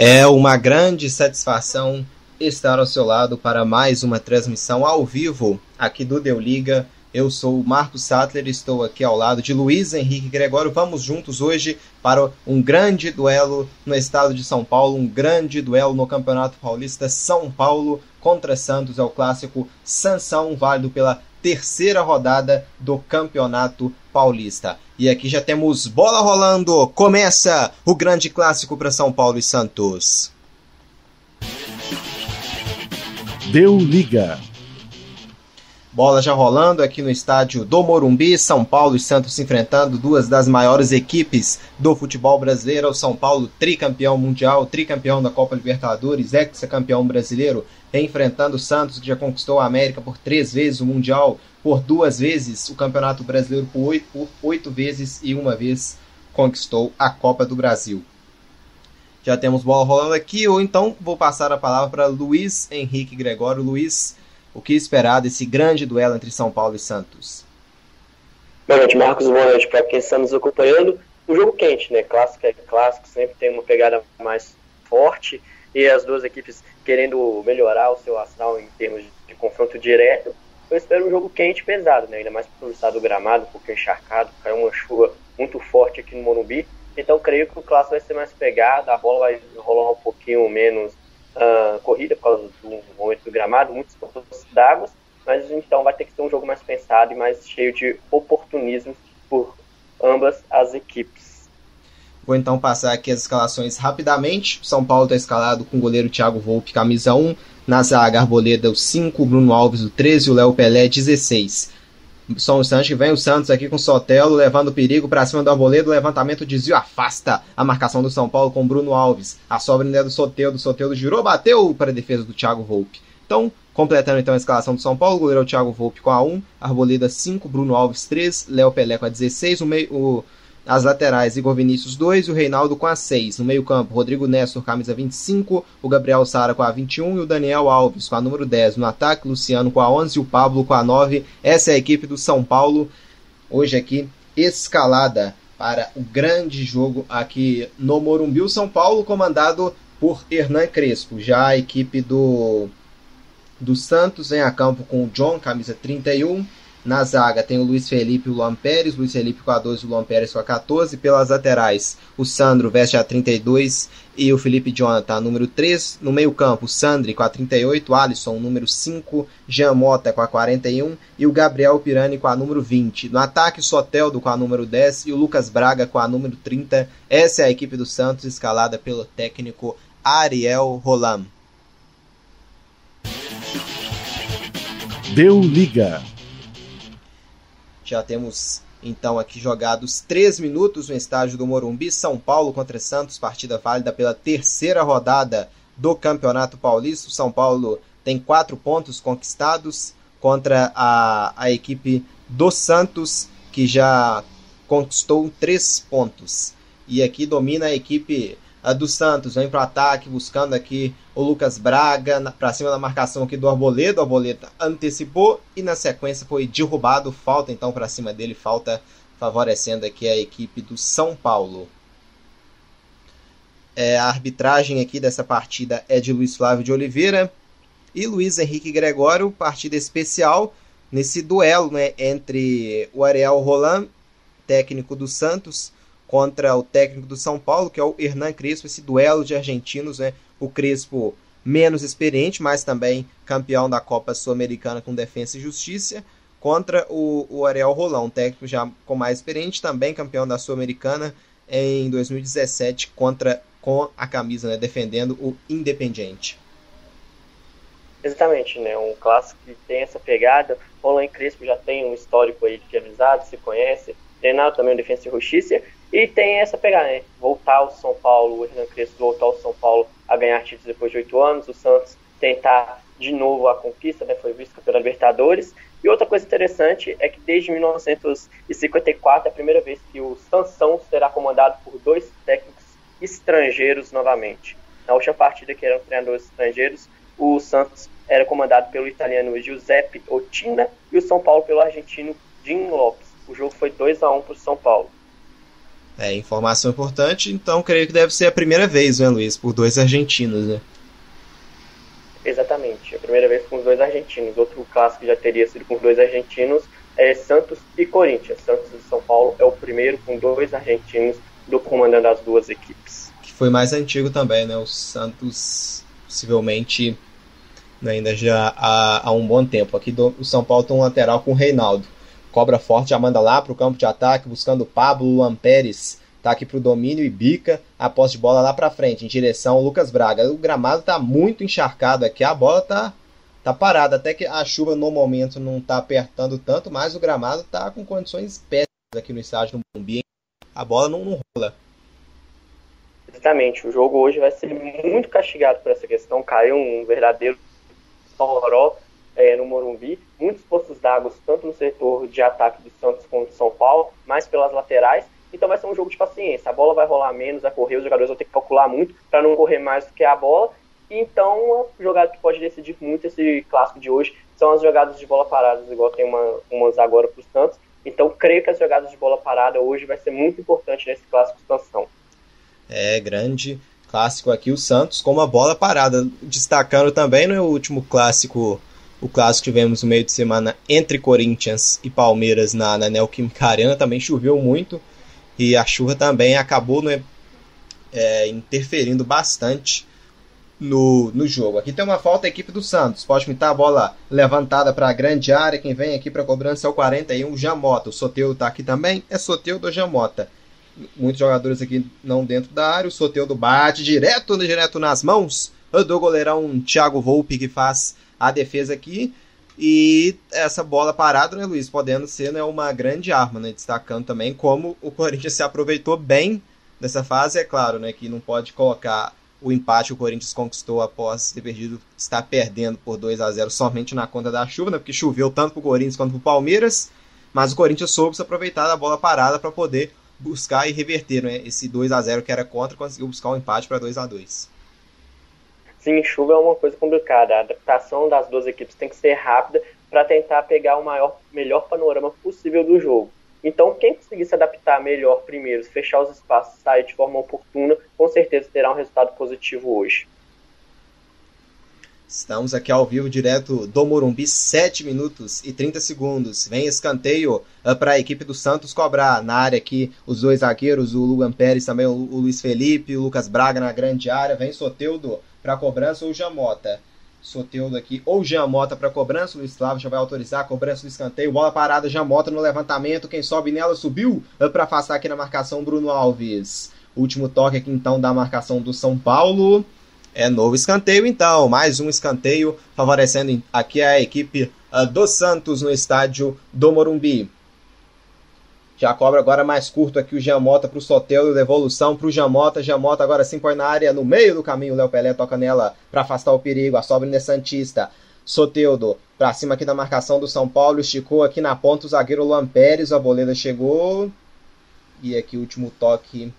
É uma grande satisfação estar ao seu lado para mais uma transmissão ao vivo aqui do Deu Liga. Eu sou o Marcos Sattler estou aqui ao lado de Luiz Henrique Gregório. Vamos juntos hoje para um grande duelo no estado de São Paulo, um grande duelo no Campeonato Paulista São Paulo contra Santos. É o clássico Sansão, válido pela terceira rodada do Campeonato Paulista. E aqui já temos bola rolando. Começa o grande clássico para São Paulo e Santos. Deu liga. Bola já rolando aqui no estádio do Morumbi, São Paulo e Santos se enfrentando, duas das maiores equipes do futebol brasileiro. O São Paulo, tricampeão mundial, tricampeão da Copa Libertadores, ex-campeão brasileiro, enfrentando o Santos, que já conquistou a América por três vezes, o Mundial por duas vezes, o Campeonato Brasileiro por oito, por oito vezes e uma vez conquistou a Copa do Brasil. Já temos bola rolando aqui, ou então vou passar a palavra para Luiz Henrique Gregório. Luiz, o que esperar desse grande duelo entre São Paulo e Santos? Boa noite, Marcos. Boa noite para quem está nos acompanhando. Um jogo quente, né? Clássico é clássico, sempre tem uma pegada mais forte e as duas equipes querendo melhorar o seu astral em termos de confronto direto. Eu espero um jogo quente e pesado, né? ainda mais pelo estado do gramado, porque encharcado, caiu uma chuva muito forte aqui no Morumbi. Então creio que o clássico vai ser mais pegado, a bola vai rolar um pouquinho menos uh, corrida por causa do momento do gramado, muitos pontos d'água, mas então vai ter que ser um jogo mais pensado e mais cheio de oportunismo por ambas as equipes. Vou então passar aqui as escalações rapidamente. São Paulo está escalado com o goleiro Thiago Volpe, camisa 1. Na zaga, Arboleda, o 5. Bruno Alves, o 13. O Léo Pelé, 16. Só um instante, vem o Santos aqui com o Sotelo, levando perigo para cima do Arboleda. O levantamento, desvio, afasta a marcação do São Paulo com Bruno Alves. A sobra ainda é do Sotelo. Sotelo girou, bateu para a defesa do Thiago Volpe. Então, completando então a escalação do São Paulo, o goleiro é o Thiago Volpe com a 1. Arboleda, 5. Bruno Alves, 3. Léo Pelé com a 16. O meio... O as laterais, Igor Vinícius 2 e o Reinaldo com a 6. No meio-campo, Rodrigo Nestor, camisa 25, o Gabriel Sara com a 21 e o Daniel Alves com a número 10. No ataque, Luciano com a 11 e o Pablo com a 9. Essa é a equipe do São Paulo, hoje aqui escalada para o grande jogo aqui no Morumbi. O São Paulo comandado por Hernan Crespo. Já a equipe do, do Santos em a campo com o John, camisa 31 na zaga tem o Luiz Felipe e o Luan Pérez, Luiz Felipe com a 12 e o Luan Pérez com a 14. Pelas laterais, o Sandro veste a 32 e o Felipe Jonathan, número 3. No meio-campo, o Sandri com a 38, Alisson, número 5, Jean Mota com a 41 e o Gabriel Pirani com a número 20. No ataque, o Soteldo com a número 10 e o Lucas Braga com a número 30. Essa é a equipe do Santos, escalada pelo técnico Ariel Rolam. Deu liga. Já temos então aqui jogados 3 minutos no estádio do Morumbi, São Paulo contra Santos, partida válida pela terceira rodada do Campeonato Paulista. São Paulo tem quatro pontos conquistados contra a, a equipe do Santos, que já conquistou três pontos. E aqui domina a equipe a do Santos, vem para o ataque, buscando aqui o Lucas Braga, para cima da marcação aqui do Arboleda, o Arboleda antecipou e na sequência foi derrubado, falta então para cima dele, falta favorecendo aqui a equipe do São Paulo. É, a arbitragem aqui dessa partida é de Luiz Flávio de Oliveira e Luiz Henrique Gregório, partida especial nesse duelo né, entre o Ariel Roland, técnico do Santos, contra o técnico do São Paulo, que é o Hernan Crespo, esse duelo de argentinos, né? O Crespo menos experiente, mas também campeão da Copa Sul-Americana com Defesa e Justiça, contra o, o Ariel Rolão, técnico já com mais experiente, também campeão da Sul-Americana em 2017 contra com a camisa, né, defendendo o Independiente. Exatamente, né? Um clássico que tem essa pegada. Roland Crespo já tem um histórico aí de amizade, se conhece. Treinado também o Defesa e Justiça. E tem essa pegada, né? Voltar ao São Paulo, o Hernan Crespo voltar ao São Paulo a ganhar títulos depois de oito anos, o Santos tentar de novo a conquista, né? Foi visto pela Libertadores. E outra coisa interessante é que desde 1954 é a primeira vez que o Sansão será comandado por dois técnicos estrangeiros novamente. Na última partida, que eram treinadores estrangeiros, o Santos era comandado pelo italiano Giuseppe Otina e o São Paulo pelo argentino Jim Lopes. O jogo foi 2 a 1 para o São Paulo. É, informação importante, então creio que deve ser a primeira vez, né, Luiz, por dois argentinos, né? Exatamente, a primeira vez com os dois argentinos. Outro clássico já teria sido com os dois argentinos é Santos e Corinthians. Santos e São Paulo é o primeiro com dois argentinos do comandante das duas equipes. Que foi mais antigo também, né? O Santos possivelmente né, ainda já há, há um bom tempo. Aqui do, o São Paulo tem um lateral com o Reinaldo. Cobra forte, já manda lá para o campo de ataque, buscando Pablo Luan Pérez. Tá aqui para o domínio e bica a posse de bola lá para frente, em direção ao Lucas Braga. O gramado tá muito encharcado aqui, a bola tá, tá parada. Até que a chuva no momento não tá apertando tanto, mas o gramado tá com condições péssimas aqui no estádio do Morumbi. A bola não, não rola. Exatamente, o jogo hoje vai ser muito castigado por essa questão. Caiu um verdadeiro toró é, no Morumbi, muitos poços d'água, tanto no setor de ataque do Santos quanto do São Paulo, mais pelas laterais. Então vai ser um jogo de paciência. A bola vai rolar menos, a correr, os jogadores vão ter que calcular muito para não correr mais do que a bola. Então, a jogada que pode decidir muito esse clássico de hoje são as jogadas de bola parada, igual tem uma, umas agora para o Santos. Então, creio que as jogadas de bola parada hoje vai ser muito importante nesse clássico expansão. É, grande clássico aqui, o Santos com uma bola parada. Destacando também no último clássico, o clássico tivemos no meio de semana entre Corinthians e Palmeiras na, na Neoquímica Arena, também choveu muito e a chuva também acabou né, é, interferindo bastante no, no jogo. Aqui tem uma falta a equipe do Santos. Pode pintar a bola levantada para a grande área. Quem vem aqui para cobrança é o 41, Jamota. O Soteu está aqui também. É Soteu do Jamota muitos jogadores aqui não dentro da área. O Soteudo bate direto, direto nas mãos do goleirão Thiago Volpe que faz a defesa aqui. E essa bola parada, né, Luiz, podendo ser né, uma grande arma, né, destacando também como o Corinthians se aproveitou bem dessa fase. É claro né, que não pode colocar o empate que o Corinthians conquistou após ter perdido, estar perdendo por 2 a 0 somente na conta da chuva, né, porque choveu tanto para o Corinthians quanto para o Palmeiras. Mas o Corinthians soube se aproveitar da bola parada para poder buscar e reverter né, esse 2 a 0 que era contra, conseguiu buscar um empate para 2 a 2 Sim, chuva é uma coisa complicada. A adaptação das duas equipes tem que ser rápida para tentar pegar o maior, melhor panorama possível do jogo. Então, quem conseguir se adaptar melhor primeiro, fechar os espaços, sair de forma oportuna, com certeza terá um resultado positivo hoje. Estamos aqui ao vivo, direto do Morumbi, 7 minutos e 30 segundos. Vem escanteio uh, para a equipe do Santos cobrar na área aqui os dois zagueiros, o Luan Pérez, também o, o Luiz Felipe, o Lucas Braga na grande área. Vem Soteudo para cobrança ou Jamota. Soteudo aqui ou Jamota para cobrança. Luiz Flávio já vai autorizar a cobrança do escanteio. Bola parada, Jamota no levantamento. Quem sobe nela subiu uh, para afastar aqui na marcação Bruno Alves. Último toque aqui então da marcação do São Paulo. É novo escanteio, então. Mais um escanteio favorecendo aqui a equipe uh, do Santos no estádio do Morumbi. Já cobra agora mais curto aqui o Jamota para o Sotelo, devolução para o Jamota. Jamota agora sim põe na área, no meio do caminho. Léo Pelé toca nela para afastar o perigo. A sobra é Santista. Soteudo para cima aqui da marcação do São Paulo. Esticou aqui na ponta o zagueiro Luan Pérez. A boleda chegou. E aqui o último toque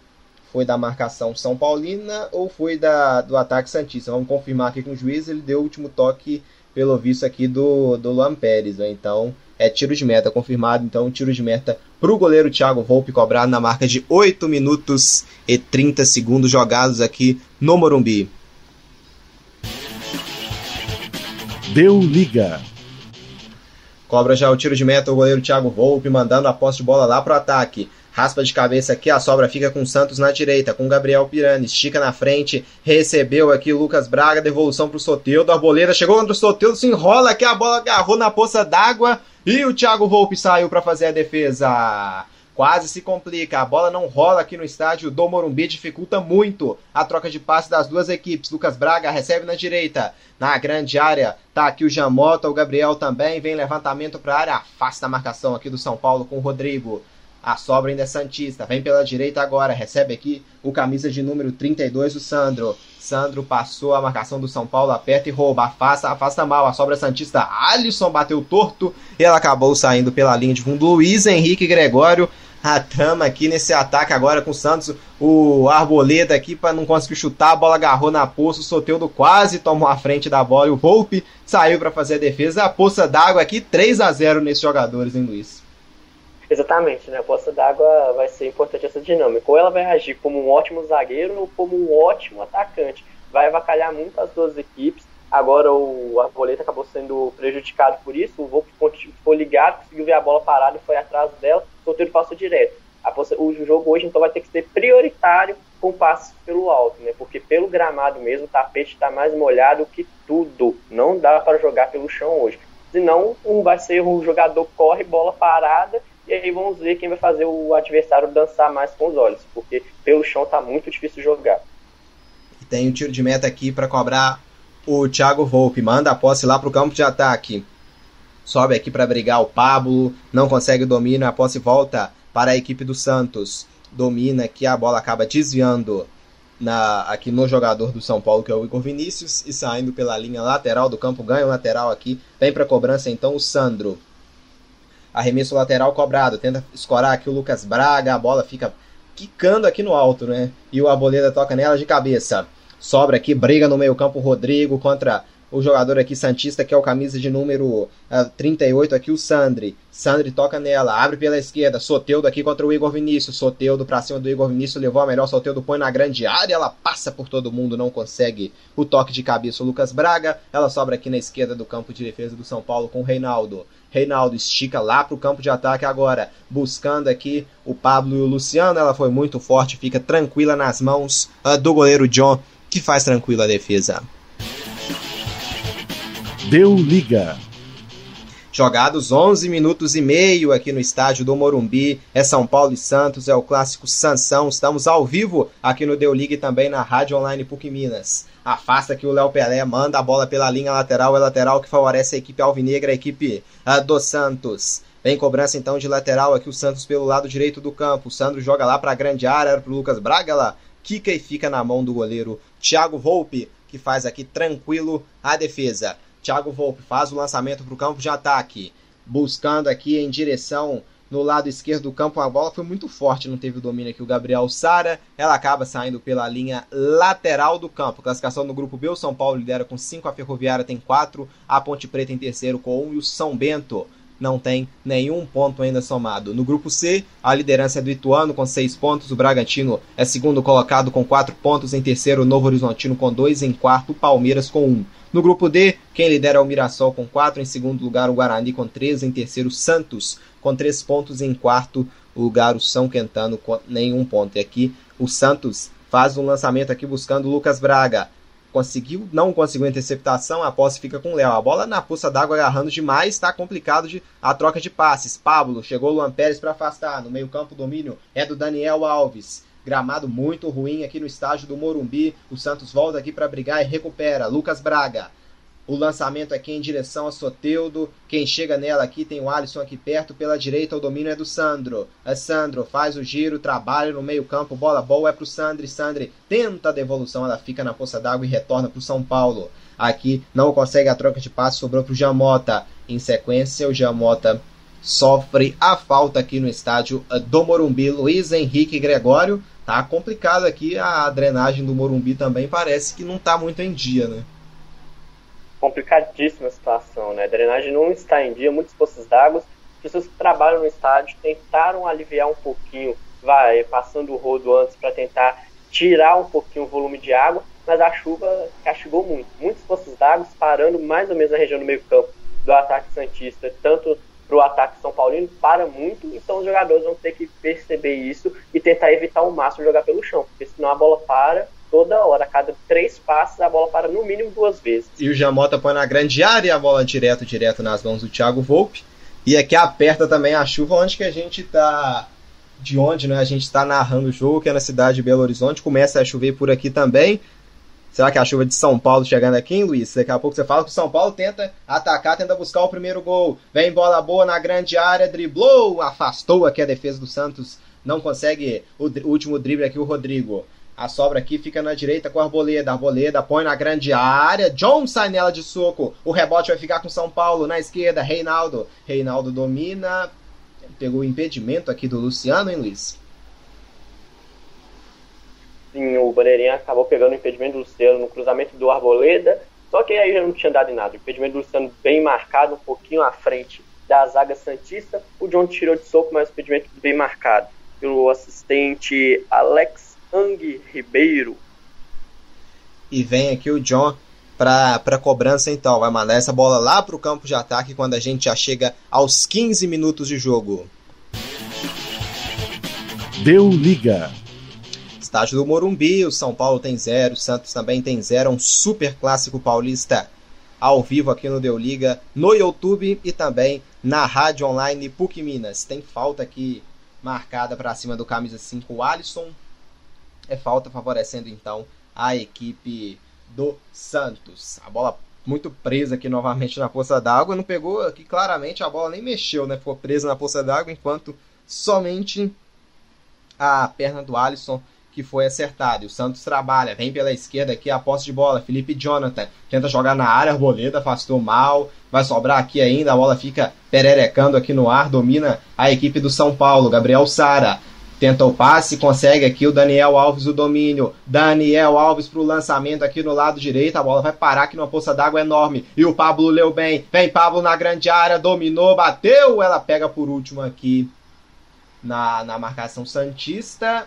foi da marcação São Paulina ou foi da, do ataque Santista. Vamos confirmar aqui com o juiz, ele deu o último toque, pelo visto aqui, do, do Luan Pérez. Né? Então, é tiro de meta confirmado. Então, tiro de meta para o goleiro Thiago Volpe, cobrado na marca de 8 minutos e 30 segundos jogados aqui no Morumbi. Deu liga. Cobra já o tiro de meta o goleiro Thiago Volpe, mandando a posse de bola lá para o ataque. Raspa de cabeça aqui, a sobra fica com o Santos na direita, com Gabriel Pirani, estica na frente, recebeu aqui o Lucas Braga, devolução pro Soteudo, a arboleda chegou contra o Soteudo, se enrola aqui, a bola agarrou na poça d'água e o Thiago Volpe saiu para fazer a defesa. Quase se complica, a bola não rola aqui no estádio do Morumbi, dificulta muito a troca de passe das duas equipes. Lucas Braga recebe na direita, na grande área, tá aqui o Jamota, o Gabriel também, vem levantamento para a área, afasta a marcação aqui do São Paulo com o Rodrigo. A sobra ainda é Santista. Vem pela direita agora. Recebe aqui o camisa de número 32, o Sandro. Sandro passou a marcação do São Paulo, aperta e rouba. Afasta, afasta mal. A sobra Santista. Alisson bateu torto. E ela acabou saindo pela linha de fundo. Luiz Henrique Gregório. A trama aqui nesse ataque agora com o Santos. O Arboleda aqui para não conseguir chutar. A bola agarrou na poça. O Soteudo quase tomou a frente da bola. E o Volpe saiu para fazer a defesa. A poça d'água aqui 3 a 0 nesses jogadores, hein, Luiz? Exatamente, né? A poça d'água vai ser importante essa dinâmica. Ou ela vai agir como um ótimo zagueiro ou como um ótimo atacante. Vai avacalhar muito as duas equipes. Agora o Arboleta acabou sendo prejudicado por isso. O Volpe ficou ligado, conseguiu ver a bola parada e foi atrás dela. O sorteio passou direto. O jogo hoje então vai ter que ser prioritário com passes pelo alto, né? Porque pelo gramado mesmo, o tapete está mais molhado que tudo. Não dá para jogar pelo chão hoje. Senão, um vai ser o jogador corre, bola parada, e aí vamos ver quem vai fazer o adversário dançar mais com os olhos, porque pelo chão tá muito difícil jogar. Tem um tiro de meta aqui para cobrar o Thiago Volpe. Manda a posse lá pro campo de ataque. Sobe aqui para brigar o Pablo, não consegue o domínio, a posse volta para a equipe do Santos. Domina aqui, a bola acaba desviando na, aqui no jogador do São Paulo, que é o Igor Vinícius, e saindo pela linha lateral do campo, ganha o lateral aqui, vem para cobrança então o Sandro. Arremesso lateral cobrado, tenta escorar aqui o Lucas Braga, a bola fica quicando aqui no alto, né? E o Aboleda toca nela de cabeça. Sobra aqui, briga no meio campo o Rodrigo contra o jogador aqui Santista, que é o camisa de número uh, ah, 38 aqui, o Sandri. Sandri toca nela, abre pela esquerda, Soteudo aqui contra o Igor Vinícius. Soteudo pra cima do Igor Vinícius, levou a melhor, Soteudo põe na grande área, ela passa por todo mundo, não consegue o toque de cabeça o Lucas Braga. Ela sobra aqui na esquerda do campo de defesa do São Paulo com o Reinaldo. Reinaldo estica lá pro campo de ataque agora, buscando aqui o Pablo e o Luciano. Ela foi muito forte, fica tranquila nas mãos uh, do goleiro John, que faz tranquila a defesa. Deu liga. Jogados 11 minutos e meio aqui no estádio do Morumbi. É São Paulo e Santos, é o clássico Sansão. Estamos ao vivo aqui no Deu Liga e também na Rádio Online PUC Minas. Afasta aqui o Léo Pelé, manda a bola pela linha lateral, é lateral que favorece a equipe alvinegra, a equipe uh, do Santos. Vem cobrança então de lateral aqui o Santos pelo lado direito do campo. O Sandro joga lá para a grande área, para o Lucas Braga, lá quica e fica na mão do goleiro Thiago Volpe, que faz aqui tranquilo a defesa. Thiago Volpe faz o lançamento para o campo de ataque, buscando aqui em direção no lado esquerdo do campo. A bola foi muito forte, não teve o domínio aqui o Gabriel Sara. Ela acaba saindo pela linha lateral do campo. Classificação no grupo B, o São Paulo lidera com 5, a Ferroviária tem 4, a Ponte Preta em terceiro com 1 um, e o São Bento não tem nenhum ponto ainda somado. No grupo C, a liderança é do Ituano com 6 pontos, o Bragantino é segundo colocado com 4 pontos, em terceiro o Novo Horizontino com 2, em quarto o Palmeiras com 1. Um. No grupo D, quem lidera é o Mirassol com 4, em segundo lugar o Guarani com 3, em terceiro Santos com 3 pontos, em quarto lugar o São Quentano com nenhum ponto. E aqui o Santos faz um lançamento aqui buscando o Lucas Braga. Conseguiu, não conseguiu interceptação, a posse fica com o Léo. A bola na poça d'água agarrando demais, está complicado de a troca de passes. Pablo chegou o Luan Pérez para afastar. No meio-campo, domínio é do Daniel Alves. Gramado muito ruim aqui no estádio do Morumbi. O Santos volta aqui para brigar e recupera. Lucas Braga. O lançamento aqui em direção a Soteudo. Quem chega nela aqui tem o Alisson aqui perto. Pela direita o domínio é do Sandro. É Sandro, faz o giro, trabalha no meio campo. Bola boa é pro Sandri. Sandri tenta a devolução. Ela fica na poça d'água e retorna pro São Paulo. Aqui não consegue a troca de passe. Sobrou pro Jamota. Em sequência o Jamota sofre a falta aqui no estádio do Morumbi. Luiz Henrique Gregório tá complicado aqui a drenagem do Morumbi também parece que não tá muito em dia, né? Complicadíssima a situação, né? A drenagem não está em dia, muitos poços d'água. As pessoas que trabalham no estádio tentaram aliviar um pouquinho, vai passando o rodo antes para tentar tirar um pouquinho o volume de água, mas a chuva castigou muito. Muitos poços d'água parando mais ou menos na região do meio-campo do ataque Santista, tanto para o ataque São Paulino para muito, então os jogadores vão ter que perceber isso e tentar evitar ao máximo jogar pelo chão, porque senão a bola para toda hora, a cada três passos a bola para no mínimo duas vezes. E o Jamota põe na grande área a bola direto, direto nas mãos do Thiago Volpe. E aqui aperta também a chuva onde que a gente está de onde né, a gente está narrando o jogo, que é na cidade de Belo Horizonte. Começa a chover por aqui também. Será que a chuva de São Paulo chegando aqui, hein, Luiz? Daqui a pouco você fala que o São Paulo tenta atacar, tenta buscar o primeiro gol. Vem bola boa na grande área, driblou, afastou aqui a defesa do Santos. Não consegue o, último drible aqui, o Rodrigo. A sobra aqui fica na direita com a Arboleda. Arboleda põe na grande área. John sai nela de soco. O rebote vai ficar com São Paulo. Na esquerda, Reinaldo. Reinaldo domina. Pegou o impedimento aqui do Luciano, hein, Luiz? Sim, o Bandeirinha acabou pegando o impedimento do Luciano no cruzamento do Arboleda, só que aí já não tinha dado em nada. O impedimento do Luciano bem marcado, um pouquinho à frente da zaga Santista. O John tirou de soco, mas o impedimento bem marcado pelo assistente Alex Ang Ribeiro. E vem aqui o John para cobrança então. Vai mandar essa bola lá para o campo de ataque quando a gente já chega aos 15 minutos de jogo. Deu liga. Estádio do Morumbi, o São Paulo tem zero, o Santos também tem zero. Um super clássico paulista ao vivo aqui no Deu Liga, no YouTube e também na rádio online PUC Minas. Tem falta aqui marcada para cima do camisa 5, o Alisson. É falta favorecendo então a equipe do Santos. A bola muito presa aqui novamente na poça d'água. Não pegou aqui claramente, a bola nem mexeu, né? Ficou presa na poça d'água, enquanto somente a perna do Alisson que foi acertada. E o Santos trabalha, vem pela esquerda aqui a posse de bola. Felipe Jonathan tenta jogar na área, Arboleda afastou mal. Vai sobrar aqui ainda, a bola fica pererecando aqui no ar, domina a equipe do São Paulo. Gabriel Sara tenta o passe, consegue aqui o Daniel Alves o domínio. Daniel Alves para o lançamento aqui no lado direito. A bola vai parar aqui numa poça d'água enorme. E o Pablo leu bem. Vem Pablo na grande área, dominou, bateu. Ela pega por último aqui na, na marcação Santista.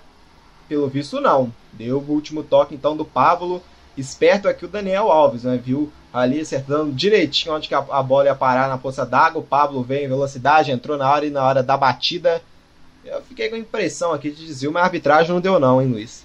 Pelo visto, não. Deu o último toque então do Pablo. Esperto aqui o Daniel Alves, né? Viu ali acertando direitinho onde que a, a bola ia parar na poça d'água. O Pablo veio em velocidade, entrou na hora e na hora da batida. Eu fiquei com a impressão aqui de desvio, mas a arbitragem não deu não, hein, Luiz?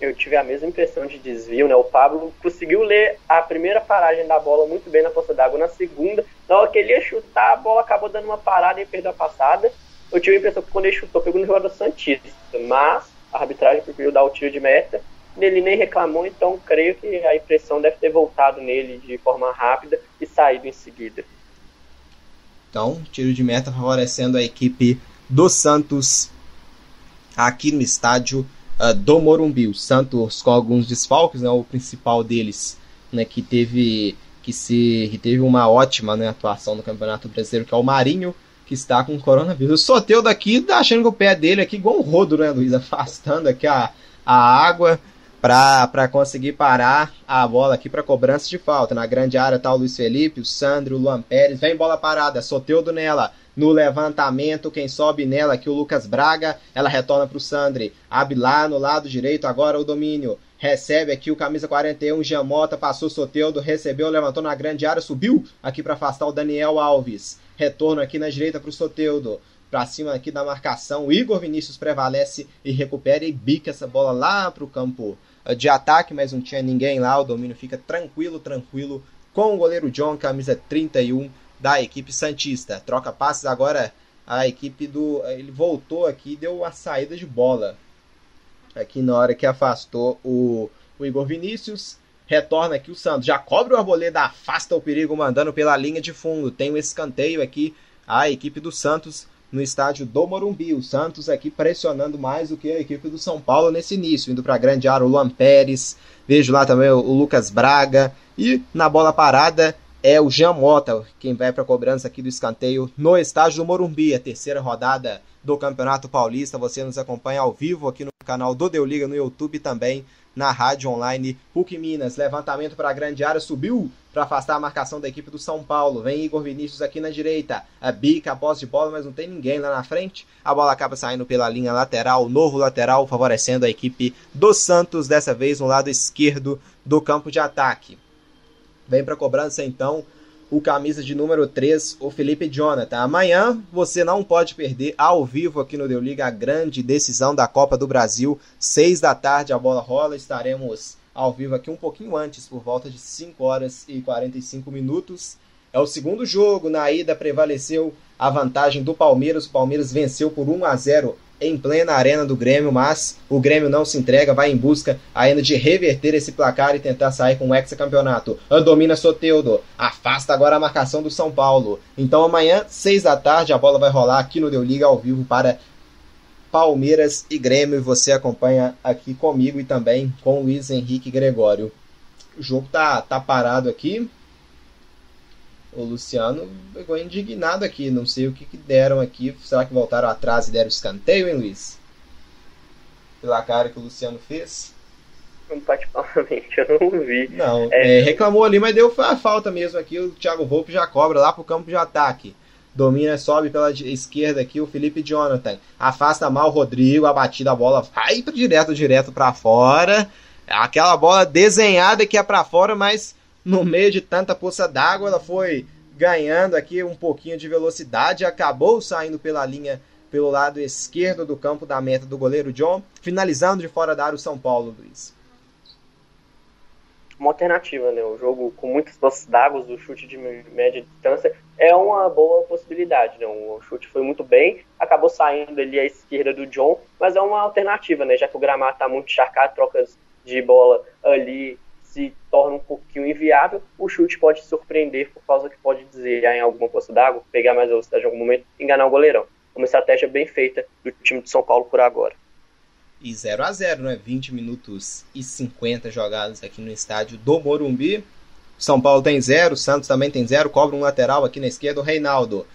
Eu tive a mesma impressão de desvio, né? O Pablo conseguiu ler a primeira paragem da bola muito bem na poça d'água. Na segunda, na hora que ele ia chutar, a bola acabou dando uma parada e perdeu a passada. Eu tive a impressão que quando ele chutou, pegou no jogador Santista. Mas a arbitragem preferiu dar o tiro de meta. Ele nem reclamou, então creio que a impressão deve ter voltado nele de forma rápida e saído em seguida. Então, tiro de meta favorecendo a equipe do Santos aqui no estádio uh, do Morumbi. O Santos com alguns desfalques, né, o principal deles, né, que teve que se que teve uma ótima né, atuação no Campeonato Brasileiro, que é o Marinho, que está com coronavírus. O Soteu daqui tá achando que o pé dele aqui igual um rodo, né, Luiz? Afastando aqui a, a água para conseguir parar a bola aqui para cobrança de falta. Na grande área tá o Luiz Felipe, o Sandro, o Luan Pérez. Vem bola parada, Soteudo nela. No levantamento, quem sobe nela aqui o Lucas Braga. Ela retorna para o Sandri. Abre lá no lado direito, agora o domínio. Recebe aqui o camisa 41, Giamota, passou Soteudo, recebeu, levantou na grande área, subiu aqui para afastar o Daniel Alves. Retorno aqui na direita para o Soteudo para cima aqui da marcação. O Igor Vinícius prevalece e recupera e bica essa bola lá para o campo de ataque, mas não tinha ninguém lá. O domínio fica tranquilo, tranquilo com o goleiro John, camisa 31 da equipe Santista. Troca passes agora a equipe do. Ele voltou aqui e deu uma saída de bola. Aqui na hora que afastou o, o Igor Vinícius. Retorna aqui o Santos. Já cobre o Arboleda, afasta o perigo, mandando pela linha de fundo. Tem um escanteio aqui. A equipe do Santos no estádio do Morumbi. O Santos aqui pressionando mais do que a equipe do São Paulo nesse início, indo para a grande área o Luan Pérez, vejo lá também o, Lucas Braga e na bola parada é o Jean Mota, quem vai para a cobrança aqui do escanteio no estádio do Morumbi, a terceira rodada do Campeonato Paulista. Você nos acompanha ao vivo aqui no canal do Deu Liga no YouTube também na rádio online PUC Minas. Levantamento para a grande área, subiu para afastar a marcação da equipe do São Paulo. Vem Igor Vinícius aqui na direita. A bica, a posse de bola, mas não tem ninguém lá na frente. A bola acaba saindo pela linha lateral, novo lateral, favorecendo a equipe do Santos, dessa vez no lado esquerdo do campo de ataque. Vem para cobrança então o camisa de número 3, o Felipe Jonathan. Amanhã você não pode perder ao vivo aqui no Deu Liga a grande decisão da Copa do Brasil. 6 da tarde a bola rola, estaremos ao vivo aqui um pouquinho antes, por volta de 5 horas e 45 minutos. É o segundo jogo, na ida prevaleceu a vantagem do Palmeiras. O Palmeiras venceu por 1 a 0 em plena arena do Grêmio, mas o Grêmio não se entrega, vai em busca ainda de reverter esse placar e tentar sair com o hexacampeonato. Domina Soteudo, afasta agora a marcação do São Paulo. Então amanhã, 6 da tarde, a bola vai rolar aqui no Deu Liga ao vivo para Palmeiras e Grêmio. E você acompanha aqui comigo e também com Luiz Henrique Gregório. O jogo tá, tá parado aqui. O Luciano ficou indignado aqui. Não sei o que, que deram aqui. Será que voltaram atrás e deram escanteio, hein, Luiz? Pela cara que o Luciano fez. particularmente, eu não vi. Não, é, é, reclamou ali, mas deu a falta mesmo aqui. O Thiago Volpe já cobra lá pro campo de ataque. Domina, sobe pela esquerda aqui o Felipe Jonathan. Afasta mal o Rodrigo, a batida, a bola vai direto, direto para fora. Aquela bola desenhada que é para fora, mas no meio de tanta poça d'água, ela foi ganhando aqui um pouquinho de velocidade, acabou saindo pela linha pelo lado esquerdo do campo da meta do goleiro John, finalizando de fora da área o São Paulo, Luiz uma alternativa, né? O jogo com muitas poças d'água, do chute de média distância, é uma boa possibilidade, né? O chute foi muito bem, acabou saindo ali à esquerda do John, mas é uma alternativa, né? Já que o gramado está muito encharcado, trocas de bola ali se torna um pouquinho inviável, o chute pode surpreender por causa que pode desviar em alguma poça d'água, pegar mais velocidade em algum momento, enganar o goleirão. Uma estratégia bem feita do time de São Paulo por agora e 0 a 0 né? 20 minutos e 50 jogados aqui no estádio do Morumbi. São Paulo tem 0, Santos também tem 0, cobra um lateral aqui na esquerda, o Reinaldo.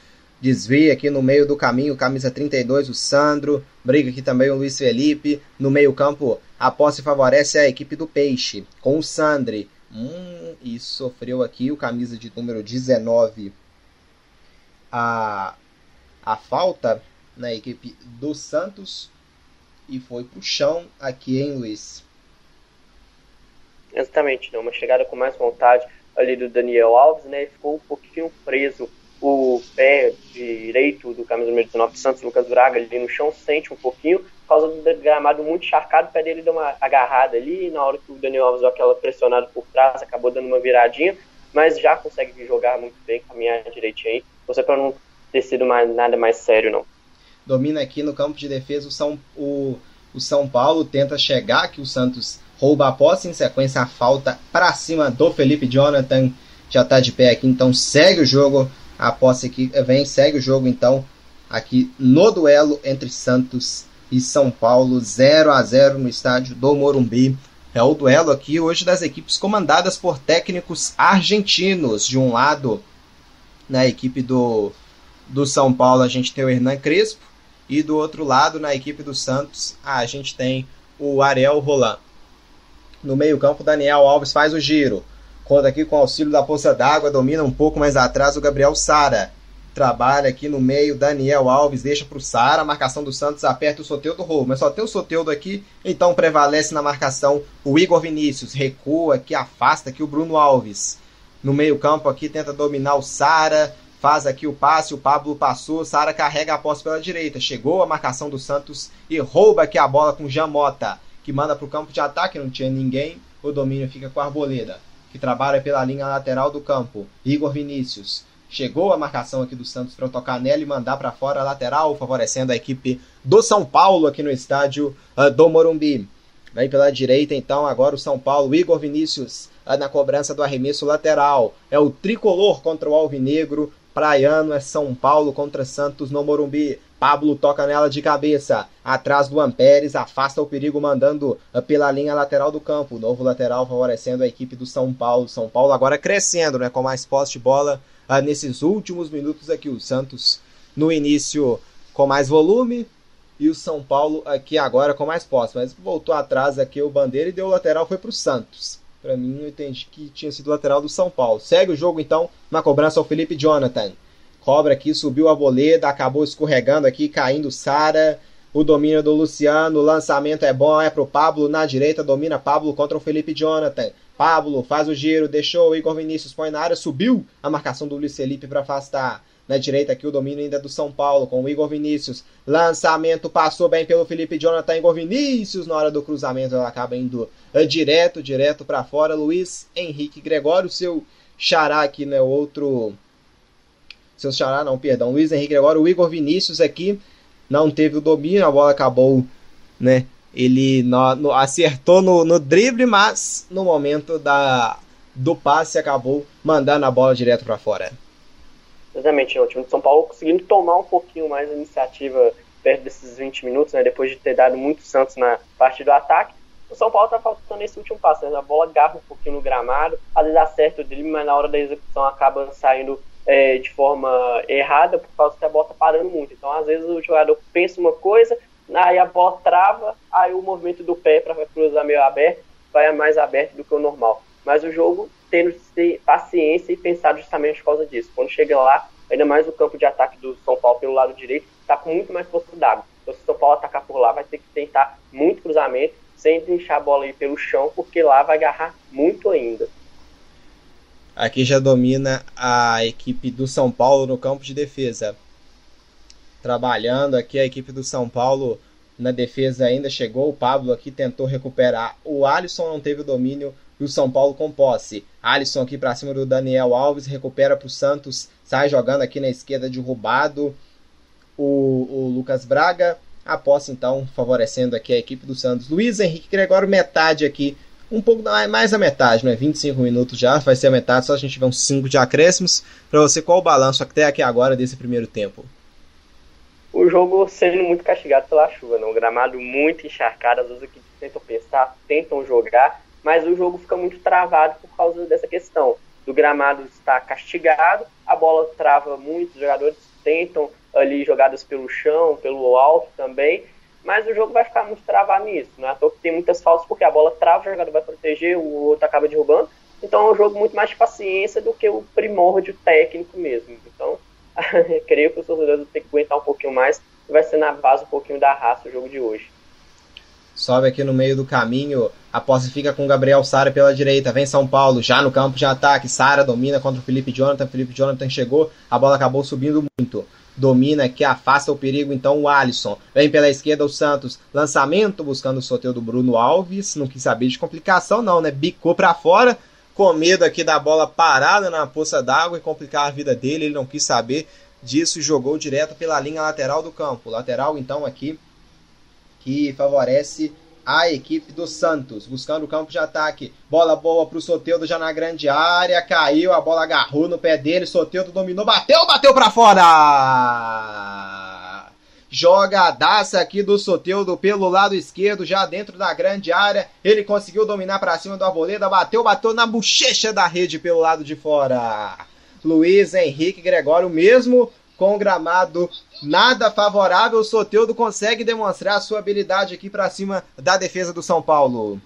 Desvia aqui no meio do caminho, camisa 32, o Sandro. Briga aqui também o Luiz Felipe. No meio-campo, a posse favorece a equipe do Peixe, com o Sandri. Hum, e sofreu aqui o camisa de número 19 a, a falta na equipe do Santos e foi pro chão aqui em Luiz. Exatamente, né? uma chegada com mais vontade ali do Daniel Alves, né? Ficou um pouquinho preso o pé direito do camisa número 19 Santos, Lucas Braga, ali no chão, sente um pouquinho, por causa do gramado muito encharcado, o pé dele deu uma agarrada ali, na hora que o Daniel Alves deu aquela pressionada por trás, acabou dando uma viradinha, mas já consegue jogar muito bem, caminhar direitinho aí, você para não ter sido mais, nada mais sério, não. Domina aqui no campo de defesa o São, o, o São Paulo, tenta chegar, que o Santos rouba a posse, em sequência a falta para cima do Felipe Jonathan, já está de pé aqui, então segue o jogo, a posse aqui vem, segue o jogo então aqui no duelo entre Santos e São Paulo, 0 a 0 no estádio do Morumbi. É o duelo aqui hoje das equipes comandadas por técnicos argentinos. De um lado, na equipe do, do São Paulo, a gente tem o Hernan Crespo, e do outro lado, na equipe do Santos, a gente tem o Ariel Roland. No meio-campo, Daniel Alves faz o giro. Conta aqui com o auxílio da poça d'água, domina um pouco mais atrás o Gabriel Sara. Trabalha aqui no meio, Daniel Alves deixa para o Sara. Marcação do Santos aperta o Soteudo roubo, mas só tem o Soteudo aqui, então prevalece na marcação o Igor Vinícius. Recua aqui, afasta aqui o Bruno Alves. No meio-campo aqui tenta dominar o Sara faz aqui o passe, o Pablo passou, Sara carrega a posse pela direita, chegou a marcação do Santos e rouba aqui a bola com Jamota, que manda para o campo de ataque, não tinha ninguém, o domínio fica com a Arboleda, que trabalha pela linha lateral do campo, Igor Vinícius. Chegou a marcação aqui do Santos para tocar nela e mandar para fora a lateral, favorecendo a equipe do São Paulo aqui no estádio uh, do Morumbi. Vem pela direita então agora o São Paulo, Igor Vinícius uh, na cobrança do arremesso lateral. É o tricolor contra o Alvinegro. Praiano é São Paulo contra Santos no Morumbi. Pablo toca nela de cabeça. Atrás do Amperes, afasta o perigo, mandando eh, pela linha lateral do campo. Novo lateral favorecendo a equipe do São Paulo. São Paulo agora crescendo, né? Com mais posse de bola uh, nesses últimos minutos aqui. O Santos no início com mais volume. E o São Paulo aqui agora com mais posse. Mas voltou atrás aqui o Bandeira e deu o lateral, foi para o Santos. Para mim, eu entendi que tinha sido lateral do São Paulo. Segue o jogo então na cobrança ao Felipe Jonathan. Cobra aqui, subiu a boleda, acabou escorregando aqui, caindo Sara. O domínio do Luciano, o lançamento é bom, é pro Pablo na direita, domina Pablo contra o Felipe Jonathan. Pablo faz o giro, deixou o Igor Vinícius, põe na área, subiu a marcação do Luiz Felipe para afastar. Na direita aqui o domínio ainda é do São Paulo, com o Igor Vinícius. Lançamento passou bem pelo Felipe Jonathan. Igor Vinícius, na hora do cruzamento, ela acaba indo uh, direto, direto para fora. Luiz Henrique Gregório, seu xará aqui, né? Outro. Seu xará, não, perdão. Luiz Henrique Gregório. O Igor Vinícius aqui não teve o domínio, a bola acabou, né? Ele no, no, acertou no, no drible, mas no momento da, do passe acabou mandando a bola direto para fora. Exatamente, o time de São Paulo conseguindo tomar um pouquinho mais a iniciativa perto desses 20 minutos, né, depois de ter dado muito Santos na parte do ataque. O São Paulo tá faltando esse último passo, né, a bola agarra um pouquinho no gramado, às vezes acerta o drible, mas na hora da execução acaba saindo é, de forma errada por causa que a bola tá parando muito. Então, às vezes o jogador pensa uma coisa, aí a bola trava, aí o movimento do pé para cruzar meio aberto vai mais aberto do que o normal. Mas o jogo tendo paciência e pensar justamente por causa disso. Quando chega lá, ainda mais o campo de ataque do São Paulo pelo lado direito, está com muito mais força d'água. Então, se o São Paulo atacar por lá, vai ter que tentar muito cruzamento, sem deixar a bola aí pelo chão, porque lá vai agarrar muito ainda. Aqui já domina a equipe do São Paulo no campo de defesa. Trabalhando aqui a equipe do São Paulo na defesa ainda chegou. O Pablo aqui tentou recuperar. O Alisson não teve o domínio e o São Paulo com posse. Alisson aqui para cima do Daniel Alves, recupera para o Santos, sai jogando aqui na esquerda derrubado o, o Lucas Braga. A posse então favorecendo aqui a equipe do Santos. Luiz Henrique Gregório, metade aqui. Um pouco mais da metade, né? 25 minutos já, vai ser a metade, só a gente tiver uns 5 de acréscimos. Para você, qual o balanço até aqui agora desse primeiro tempo? O jogo sendo muito castigado pela chuva, né? Um gramado muito encharcado, às vezes aqui tentam pensar, tentam jogar, mas o jogo fica muito travado por causa dessa questão. Do gramado estar castigado, a bola trava muito, os jogadores tentam ali jogadas pelo chão, pelo alto também, mas o jogo vai ficar muito travado nisso. Não é à toa que tem muitas faltas porque a bola trava, o jogador vai proteger, o outro acaba derrubando. Então é um jogo muito mais de paciência do que o primórdio técnico mesmo. Então, creio que os torcedores vão ter que aguentar um pouquinho mais vai ser na base um pouquinho da raça o jogo de hoje. Sobe aqui no meio do caminho. A posse fica com Gabriel Sara pela direita. Vem São Paulo, já no campo de ataque. Sara domina contra o Felipe Jonathan. Felipe Jonathan chegou. A bola acabou subindo muito. Domina aqui, afasta o perigo. Então o Alisson. Vem pela esquerda o Santos. Lançamento buscando o sorteio do Bruno Alves. Não quis saber de complicação, não, né? Bicou para fora. Com medo aqui da bola parada na poça d'água e complicar a vida dele. Ele não quis saber disso e jogou direto pela linha lateral do campo. Lateral, então, aqui que favorece a equipe do Santos, buscando o campo de ataque. Bola boa para o Soteudo já na grande área, caiu, a bola agarrou no pé dele, Soteudo dominou, bateu, bateu para fora! Joga a daça aqui do Soteudo pelo lado esquerdo, já dentro da grande área. Ele conseguiu dominar para cima do Arboleda, bateu, bateu na bochecha da rede pelo lado de fora. Luiz Henrique Gregório, mesmo com gramado nada favorável, o Soteudo consegue demonstrar sua habilidade aqui para cima da defesa do São Paulo.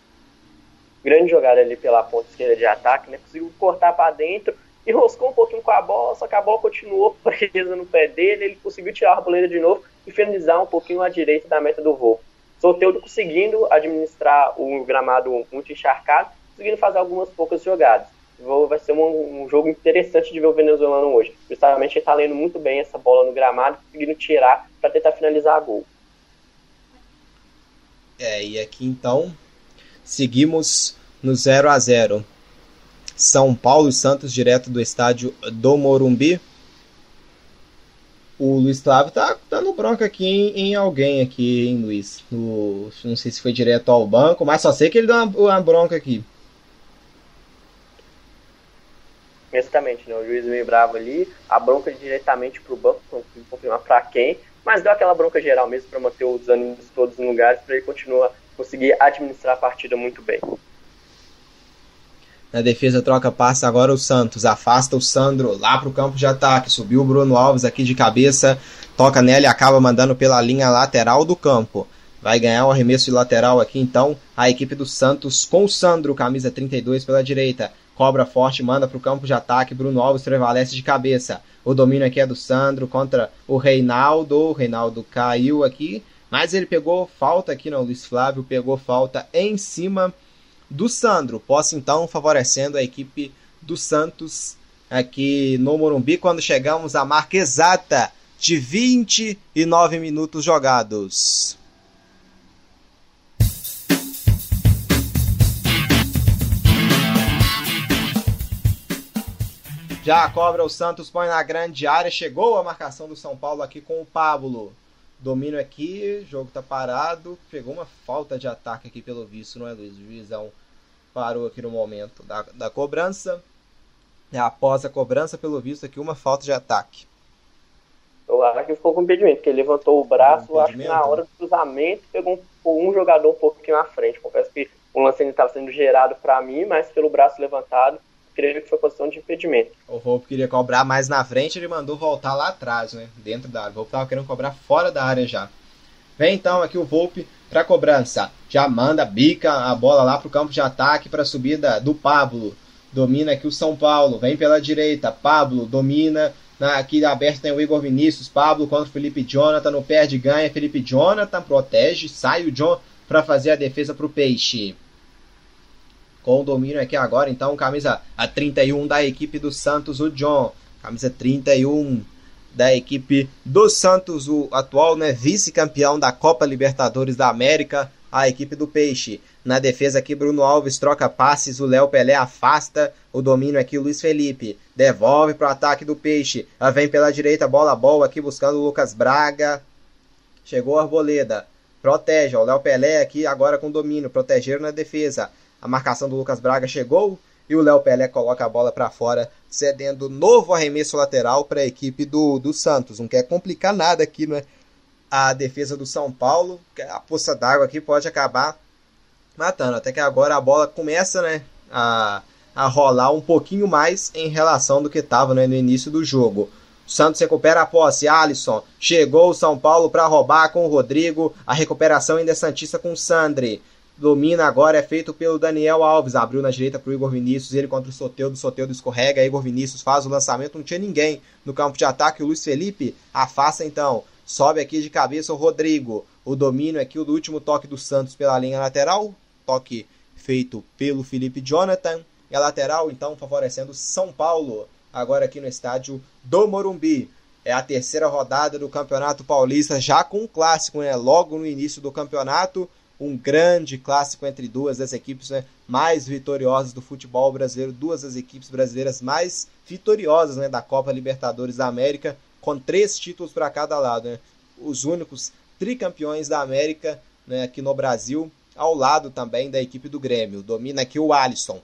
Grande jogada ali pela ponta esquerda de ataque, né? Conseguiu cortar para dentro e roscou um pouquinho com a bola, só que a bola continuou presa no pé dele, ele conseguiu tirar a arboleda de novo e finalizar um pouquinho à direita da meta do voo. Soteudo conseguindo administrar o gramado muito encharcado, conseguindo fazer algumas poucas jogadas vai ser um, um, jogo interessante de ver o venezuelano hoje. Justamente ele está lendo muito bem essa bola no gramado, conseguindo tirar para tentar finalizar a gol. É, e aqui então seguimos no 0 a 0 São Paulo e Santos direto do estádio do Morumbi. O Luiz Flávio tá dando bronca aqui em, em, alguém aqui, hein, Luiz? Não sei se foi direto ao banco, mas só sei que ele deu uma, uma bronca aqui. Exatamente, né? O juiz meio bravo ali, a bronca diretamente para o banco, não confirmar para quem, mas deu aquela bronca geral mesmo para manter os ânimos todos no lugar, para ele continuar conseguir administrar a partida muito bem. Na defesa troca passa agora o Santos, afasta o Sandro lá para o campo de ataque, subiu o Bruno Alves aqui de cabeça, toca nela e acaba mandando pela linha lateral do campo. Vai ganhar o arremesso de lateral aqui então a equipe do Santos com o Sandro, camisa 32 pela direita. Cobra forte, manda para o campo de ataque. Bruno Alves prevalece de cabeça. O domínio aqui é do Sandro contra o Reinaldo. O Reinaldo caiu aqui, mas ele pegou falta aqui, não. Luiz Flávio pegou falta em cima do Sandro. Posse então favorecendo a equipe do Santos aqui no Morumbi quando chegamos à marca exata de 29 minutos jogados. Já cobra, o Santos põe na grande área. Chegou a marcação do São Paulo aqui com o Pablo. Domínio aqui, jogo tá parado. Pegou uma falta de ataque aqui pelo visto, não é, Luiz? O juizão parou aqui no momento da, da cobrança. É, após a cobrança, pelo visto, aqui uma falta de ataque. O que ficou com impedimento, porque ele levantou o braço, um acho que na hora do cruzamento pegou um, um, jogador um pouquinho à frente. Confesso que o lance estava sendo gerado para mim, mas pelo braço levantado creio que foi posição de impedimento. O Volpe queria cobrar mais na frente, ele mandou voltar lá atrás, né? Dentro da área. O Volpe estava querendo cobrar fora da área já. Vem então aqui o Volpe para cobrança. Já manda, bica a bola lá para o campo de ataque para subida do Pablo. Domina aqui o São Paulo, vem pela direita. Pablo domina. Na, aqui aberto tem o Igor Vinícius. Pablo contra o Felipe Jonathan. No perde, ganha. Felipe Jonathan protege. Sai o John para fazer a defesa para o Peixe. Com o domínio aqui agora, então, camisa a 31 da equipe do Santos, o John. Camisa 31 da equipe do Santos, o atual né, vice-campeão da Copa Libertadores da América, a equipe do Peixe. Na defesa aqui, Bruno Alves troca passes, o Léo Pelé afasta o domínio aqui, o Luiz Felipe devolve para o ataque do Peixe. Ela vem pela direita, bola boa aqui buscando o Lucas Braga. Chegou a Arboleda, protege, o Léo Pelé aqui agora com domínio, proteger na defesa. A marcação do Lucas Braga chegou, e o Léo Pelé coloca a bola para fora, cedendo novo arremesso lateral para a equipe do, do Santos. Não quer complicar nada aqui, né? A defesa do São Paulo, a poça d'água aqui pode acabar matando. Até que agora a bola começa, né? A, a rolar um pouquinho mais em relação do que estava né, no início do jogo. Santos recupera a posse. Alisson chegou o São Paulo para roubar com o Rodrigo. A recuperação ainda é Santista com o Sandri. Domina agora, é feito pelo Daniel Alves. Abriu na direita para o Igor Vinícius. Ele contra o Soteudo. Soteudo escorrega. Igor Vinícius faz o lançamento. Não tinha ninguém no campo de ataque. O Luiz Felipe afasta então. Sobe aqui de cabeça o Rodrigo. O domínio aqui, o do último toque do Santos pela linha lateral. Toque feito pelo Felipe Jonathan. E a lateral, então, favorecendo São Paulo. Agora aqui no estádio do Morumbi. É a terceira rodada do Campeonato Paulista, já com um clássico, né? Logo no início do campeonato um grande clássico entre duas das equipes né, mais vitoriosas do futebol brasileiro, duas das equipes brasileiras mais vitoriosas né, da Copa Libertadores da América, com três títulos para cada lado. Né, os únicos tricampeões da América né, aqui no Brasil, ao lado também da equipe do Grêmio. Domina aqui o Alisson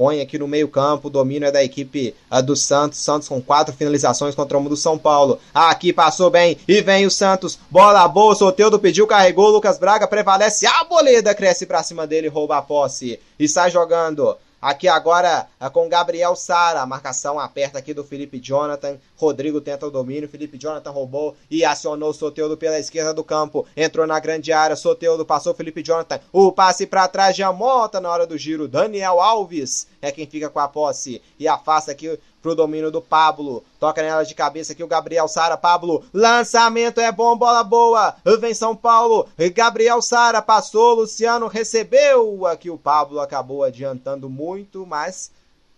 põe aqui no meio-campo, o domínio é da equipe uh, do Santos. Santos com quatro finalizações contra o do São Paulo. Aqui passou bem e vem o Santos. Bola boa, Soteudo pediu, carregou. Lucas Braga prevalece. A boleda cresce pra cima dele, rouba a posse e sai jogando. Aqui agora é com Gabriel Sara. A marcação aperta aqui do Felipe Jonathan. Rodrigo tenta o domínio. Felipe Jonathan roubou e acionou o Soteudo pela esquerda do campo. Entrou na grande área. Soteudo passou Felipe Jonathan. O passe para trás de Amota na hora do giro. Daniel Alves é quem fica com a posse e afasta aqui pro domínio do Pablo. Toca nela de cabeça aqui o Gabriel Sara. Pablo, lançamento é bom, bola boa. Vem São Paulo. Gabriel Sara passou, Luciano recebeu. Aqui o Pablo acabou adiantando muito, mas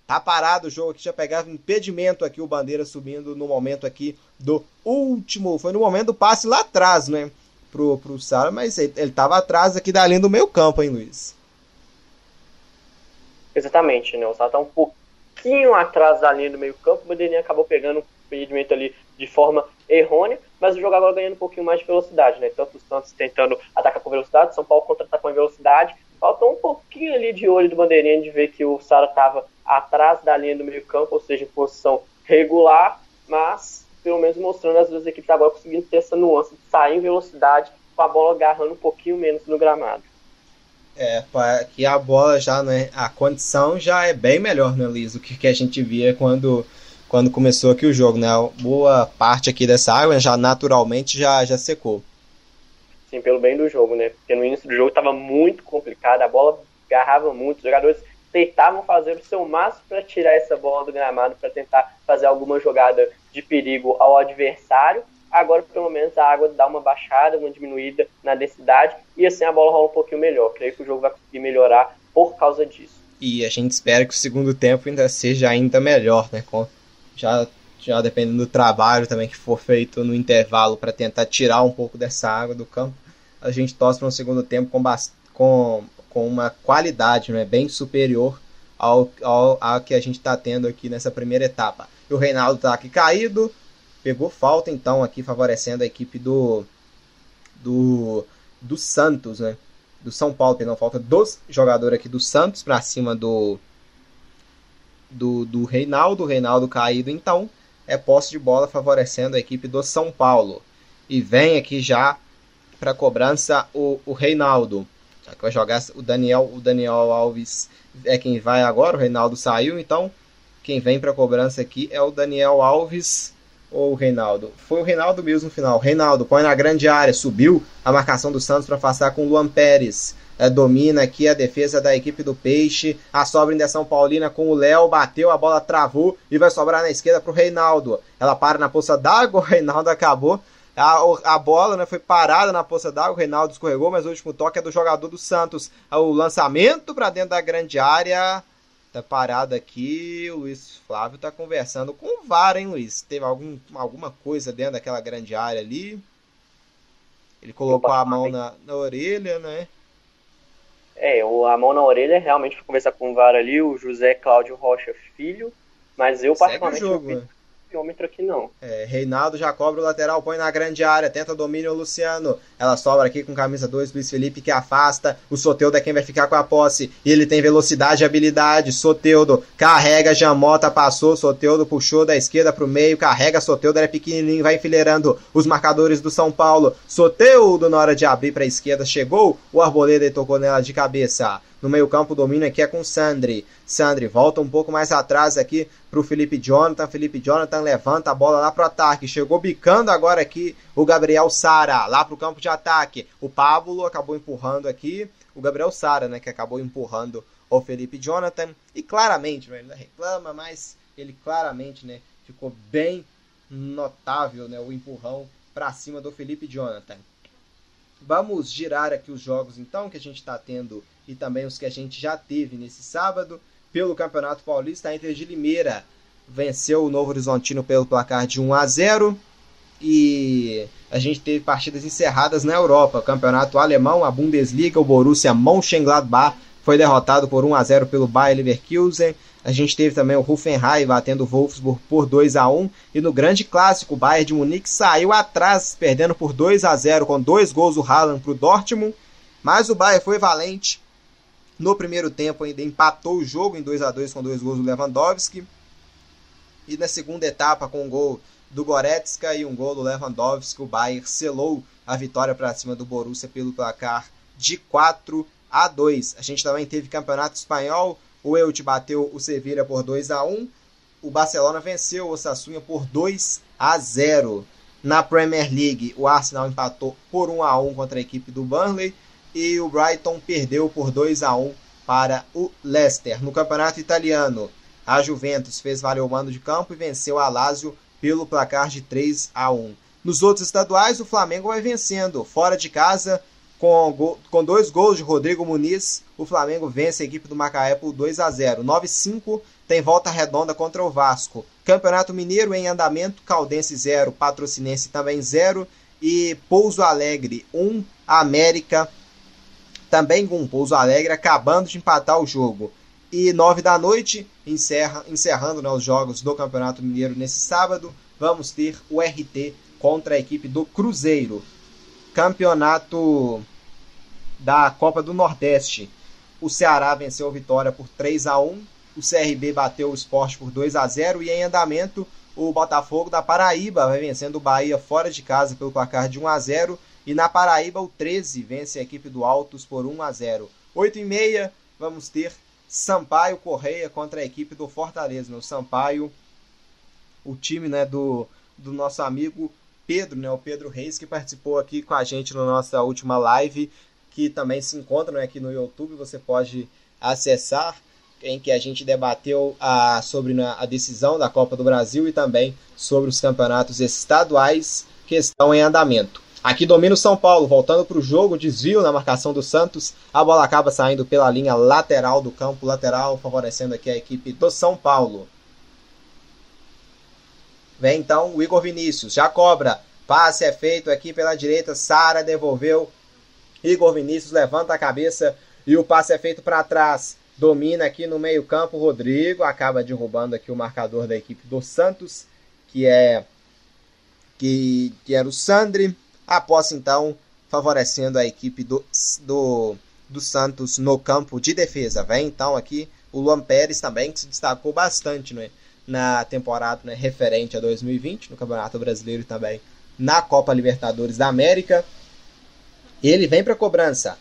tá parado o jogo aqui. Já pegava impedimento aqui o Bandeira subindo no momento aqui do último. Foi no momento do passe lá atrás, né? Pro, pro Sara, mas ele, ele tava atrás aqui da linha do meio campo, hein, Luiz? Exatamente, né? O Sara tá um pouco pouquinho atrás da linha do meio campo, o Bandeirinha acabou pegando um impedimento ali de forma errônea, mas o jogo agora ganhando um pouquinho mais de velocidade, né? Tanto o Santos tentando atacar com velocidade, São Paulo contra-atacar com velocidade. Faltou um pouquinho ali de olho do Bandeirinha de ver que o Sara estava atrás da linha do meio campo, ou seja, em posição regular, mas pelo menos mostrando as duas equipes agora conseguindo ter essa nuance de sair em velocidade com a bola agarrando um pouquinho menos no gramado. É, que a bola já, né, a condição já é bem melhor, né, Liz, do que, que a gente via quando, quando começou aqui o jogo, né, boa parte aqui dessa água já naturalmente já, já secou. Sim, pelo bem do jogo, né, porque no início do jogo estava muito complicado, a bola agarrava muito, os jogadores tentavam fazer o seu máximo para tirar essa bola do gramado, para tentar fazer alguma jogada de perigo ao adversário, Agora, pelo menos, a água dá uma baixada, uma diminuída na densidade e assim a bola rola um pouquinho melhor. Creio que o jogo vai conseguir melhorar por causa disso. E a gente espera que o segundo tempo ainda seja ainda melhor, né? Com, já, já dependendo do trabalho também que for feito no intervalo para tentar tirar um pouco dessa água do campo, a gente torce para um segundo tempo com, com, com uma qualidade né? bem superior ao, ao, ao que a gente está tendo aqui nessa primeira etapa. E o Reinaldo está aqui caído, Pegou falta então aqui favorecendo a equipe do do do Santos, né? Do São Paulo, perdão, falta dos jogadores aqui do Santos para cima do do, do Reinaldo, Reinaldo caído então, é posse de bola favorecendo a equipe do São Paulo. E vem aqui já para cobrança o, o Reinaldo. Já que vai jogar o Daniel, o Daniel Alves é quem vai agora, o Reinaldo saiu, então quem vem para cobrança aqui é o Daniel Alves ou o Reinaldo? Foi o Reinaldo mesmo no final. Reinaldo põe na grande área, subiu a marcação do Santos para afastar com o Luan Pérez. É, domina aqui a defesa da equipe do Peixe. A sobra em São Paulina com o Léo. Bateu, a bola travou e vai sobrar na esquerda para o Reinaldo. Ela para na poça d'água, o Reinaldo acabou. A, a bola né, foi parada na poça d'água, o Reinaldo escorregou, mas o último toque é do jogador do Santos. O lançamento para dentro da grande área. Tá parado aqui, o Luiz Flávio tá conversando com o VAR, hein, Luiz? Teve algum, alguma coisa dentro daquela grande área ali? Ele colocou a mão na, na orelha, né? É, o, a mão na orelha realmente foi conversar com o VAR ali, o José Cláudio Rocha Filho, mas eu Segue particularmente o jogo, vi né? Quilômetro aqui não. É, Reinaldo já cobra o lateral, põe na grande área, tenta domínio o Luciano. Ela sobra aqui com camisa 2, Luiz Felipe que afasta. O Soteudo é quem vai ficar com a posse. E ele tem velocidade e habilidade. Soteudo carrega, Jamota passou. Soteudo puxou da esquerda pro meio, carrega. Soteudo é pequenininho, vai enfileirando os marcadores do São Paulo. Soteudo na hora de abrir para a esquerda chegou. O Arboleda e tocou nela de cabeça. No meio-campo, o domínio aqui é com Sandri. Sandri volta um pouco mais atrás aqui para o Felipe Jonathan. Felipe Jonathan levanta a bola lá para o ataque. Chegou bicando agora aqui o Gabriel Sara, lá para o campo de ataque. O Pablo acabou empurrando aqui. O Gabriel Sara, né, que acabou empurrando o Felipe Jonathan. E claramente, né, ele reclama, mas ele claramente né, ficou bem notável né, o empurrão para cima do Felipe Jonathan. Vamos girar aqui os jogos então que a gente está tendo e também os que a gente já teve nesse sábado. Pelo Campeonato Paulista, a Inter de Limeira venceu o Novo Horizontino pelo placar de 1 a 0 e a gente teve partidas encerradas na Europa. O Campeonato Alemão, a Bundesliga, o Borussia Mönchengladbach foi derrotado por 1 a 0 pelo Bayer Leverkusen. A gente teve também o Hoffenheim batendo o Wolfsburg por 2 a 1 e no grande clássico o Bayern de Munique saiu atrás, perdendo por 2 a 0 com dois gols do Haaland para o Dortmund. Mas o Bayern foi valente. No primeiro tempo ainda empatou o jogo em 2 a 2 com dois gols do Lewandowski. E na segunda etapa com um gol do Goretzka e um gol do Lewandowski, o Bayern selou a vitória para cima do Borussia pelo placar de 4 a 2. A gente também teve Campeonato Espanhol, o Elche bateu o Sevilla por 2 a 1. O Barcelona venceu o Osasuna por 2 a 0. Na Premier League, o Arsenal empatou por 1 a 1 contra a equipe do Burnley e o Brighton perdeu por 2 a 1 para o Leicester. No Campeonato Italiano, a Juventus fez valer o mando de campo e venceu a Lazio pelo placar de 3 a 1. Nos outros estaduais, o Flamengo vai vencendo fora de casa com, com dois gols de Rodrigo Muniz. O Flamengo vence a equipe do Macaé por 2 a 0. 9-5 tem volta redonda contra o Vasco. Campeonato Mineiro em andamento, Caldense 0, Patrocinense também 0 e Pouso Alegre 1, América também com Pouso Alegre acabando de empatar o jogo. E 9 da noite, encerra, encerrando né, os jogos do Campeonato Mineiro nesse sábado, vamos ter o RT contra a equipe do Cruzeiro. Campeonato da Copa do Nordeste. O Ceará venceu a Vitória por 3 a 1 o CRB bateu o Sport por 2 a 0 e em andamento o Botafogo da Paraíba vai vencendo o Bahia fora de casa pelo placar de 1 a 0 e na Paraíba o 13 vence a equipe do Altos por 1 a 0. 8 e meia vamos ter Sampaio Correia contra a equipe do Fortaleza. O Sampaio, o time né, do, do nosso amigo Pedro, né, o Pedro Reis, que participou aqui com a gente na nossa última live, que também se encontra né, aqui no YouTube, você pode acessar, em que a gente debateu a, sobre né, a decisão da Copa do Brasil e também sobre os campeonatos estaduais que estão em andamento. Aqui domina o São Paulo, voltando para o jogo, desvio na marcação do Santos. A bola acaba saindo pela linha lateral do campo, lateral, favorecendo aqui a equipe do São Paulo. Vem então o Igor Vinícius, já cobra. Passe é feito aqui pela direita, Sara devolveu. Igor Vinícius levanta a cabeça e o passe é feito para trás. Domina aqui no meio-campo, Rodrigo acaba derrubando aqui o marcador da equipe do Santos, que é que, que era o Sandri. A posse então favorecendo a equipe do, do, do Santos no campo de defesa. Vem então aqui o Luan Pérez também, que se destacou bastante né, na temporada né, referente a 2020, no Campeonato Brasileiro também na Copa Libertadores da América. Ele vem para a cobrança.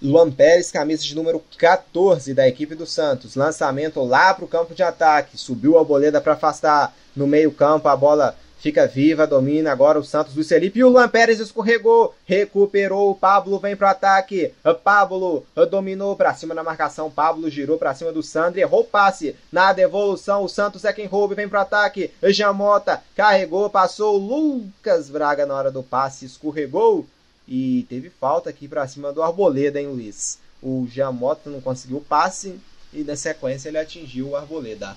Luan Pérez, camisa de número 14 da equipe do Santos. Lançamento lá para o campo de ataque. Subiu a boleda para afastar. No meio-campo, a bola fica viva, domina agora o Santos do Felipe. E o Luan Pérez escorregou, recuperou, o Pablo vem pro ataque, Pablo dominou pra cima na marcação, Pablo girou pra cima do Sandro, errou o passe, na devolução o Santos é quem rouba, vem pro ataque, Jamota carregou, passou, Lucas Braga na hora do passe, escorregou. E teve falta aqui pra cima do Arboleda, hein Luiz? O Jamota não conseguiu o passe e na sequência ele atingiu o Arboleda.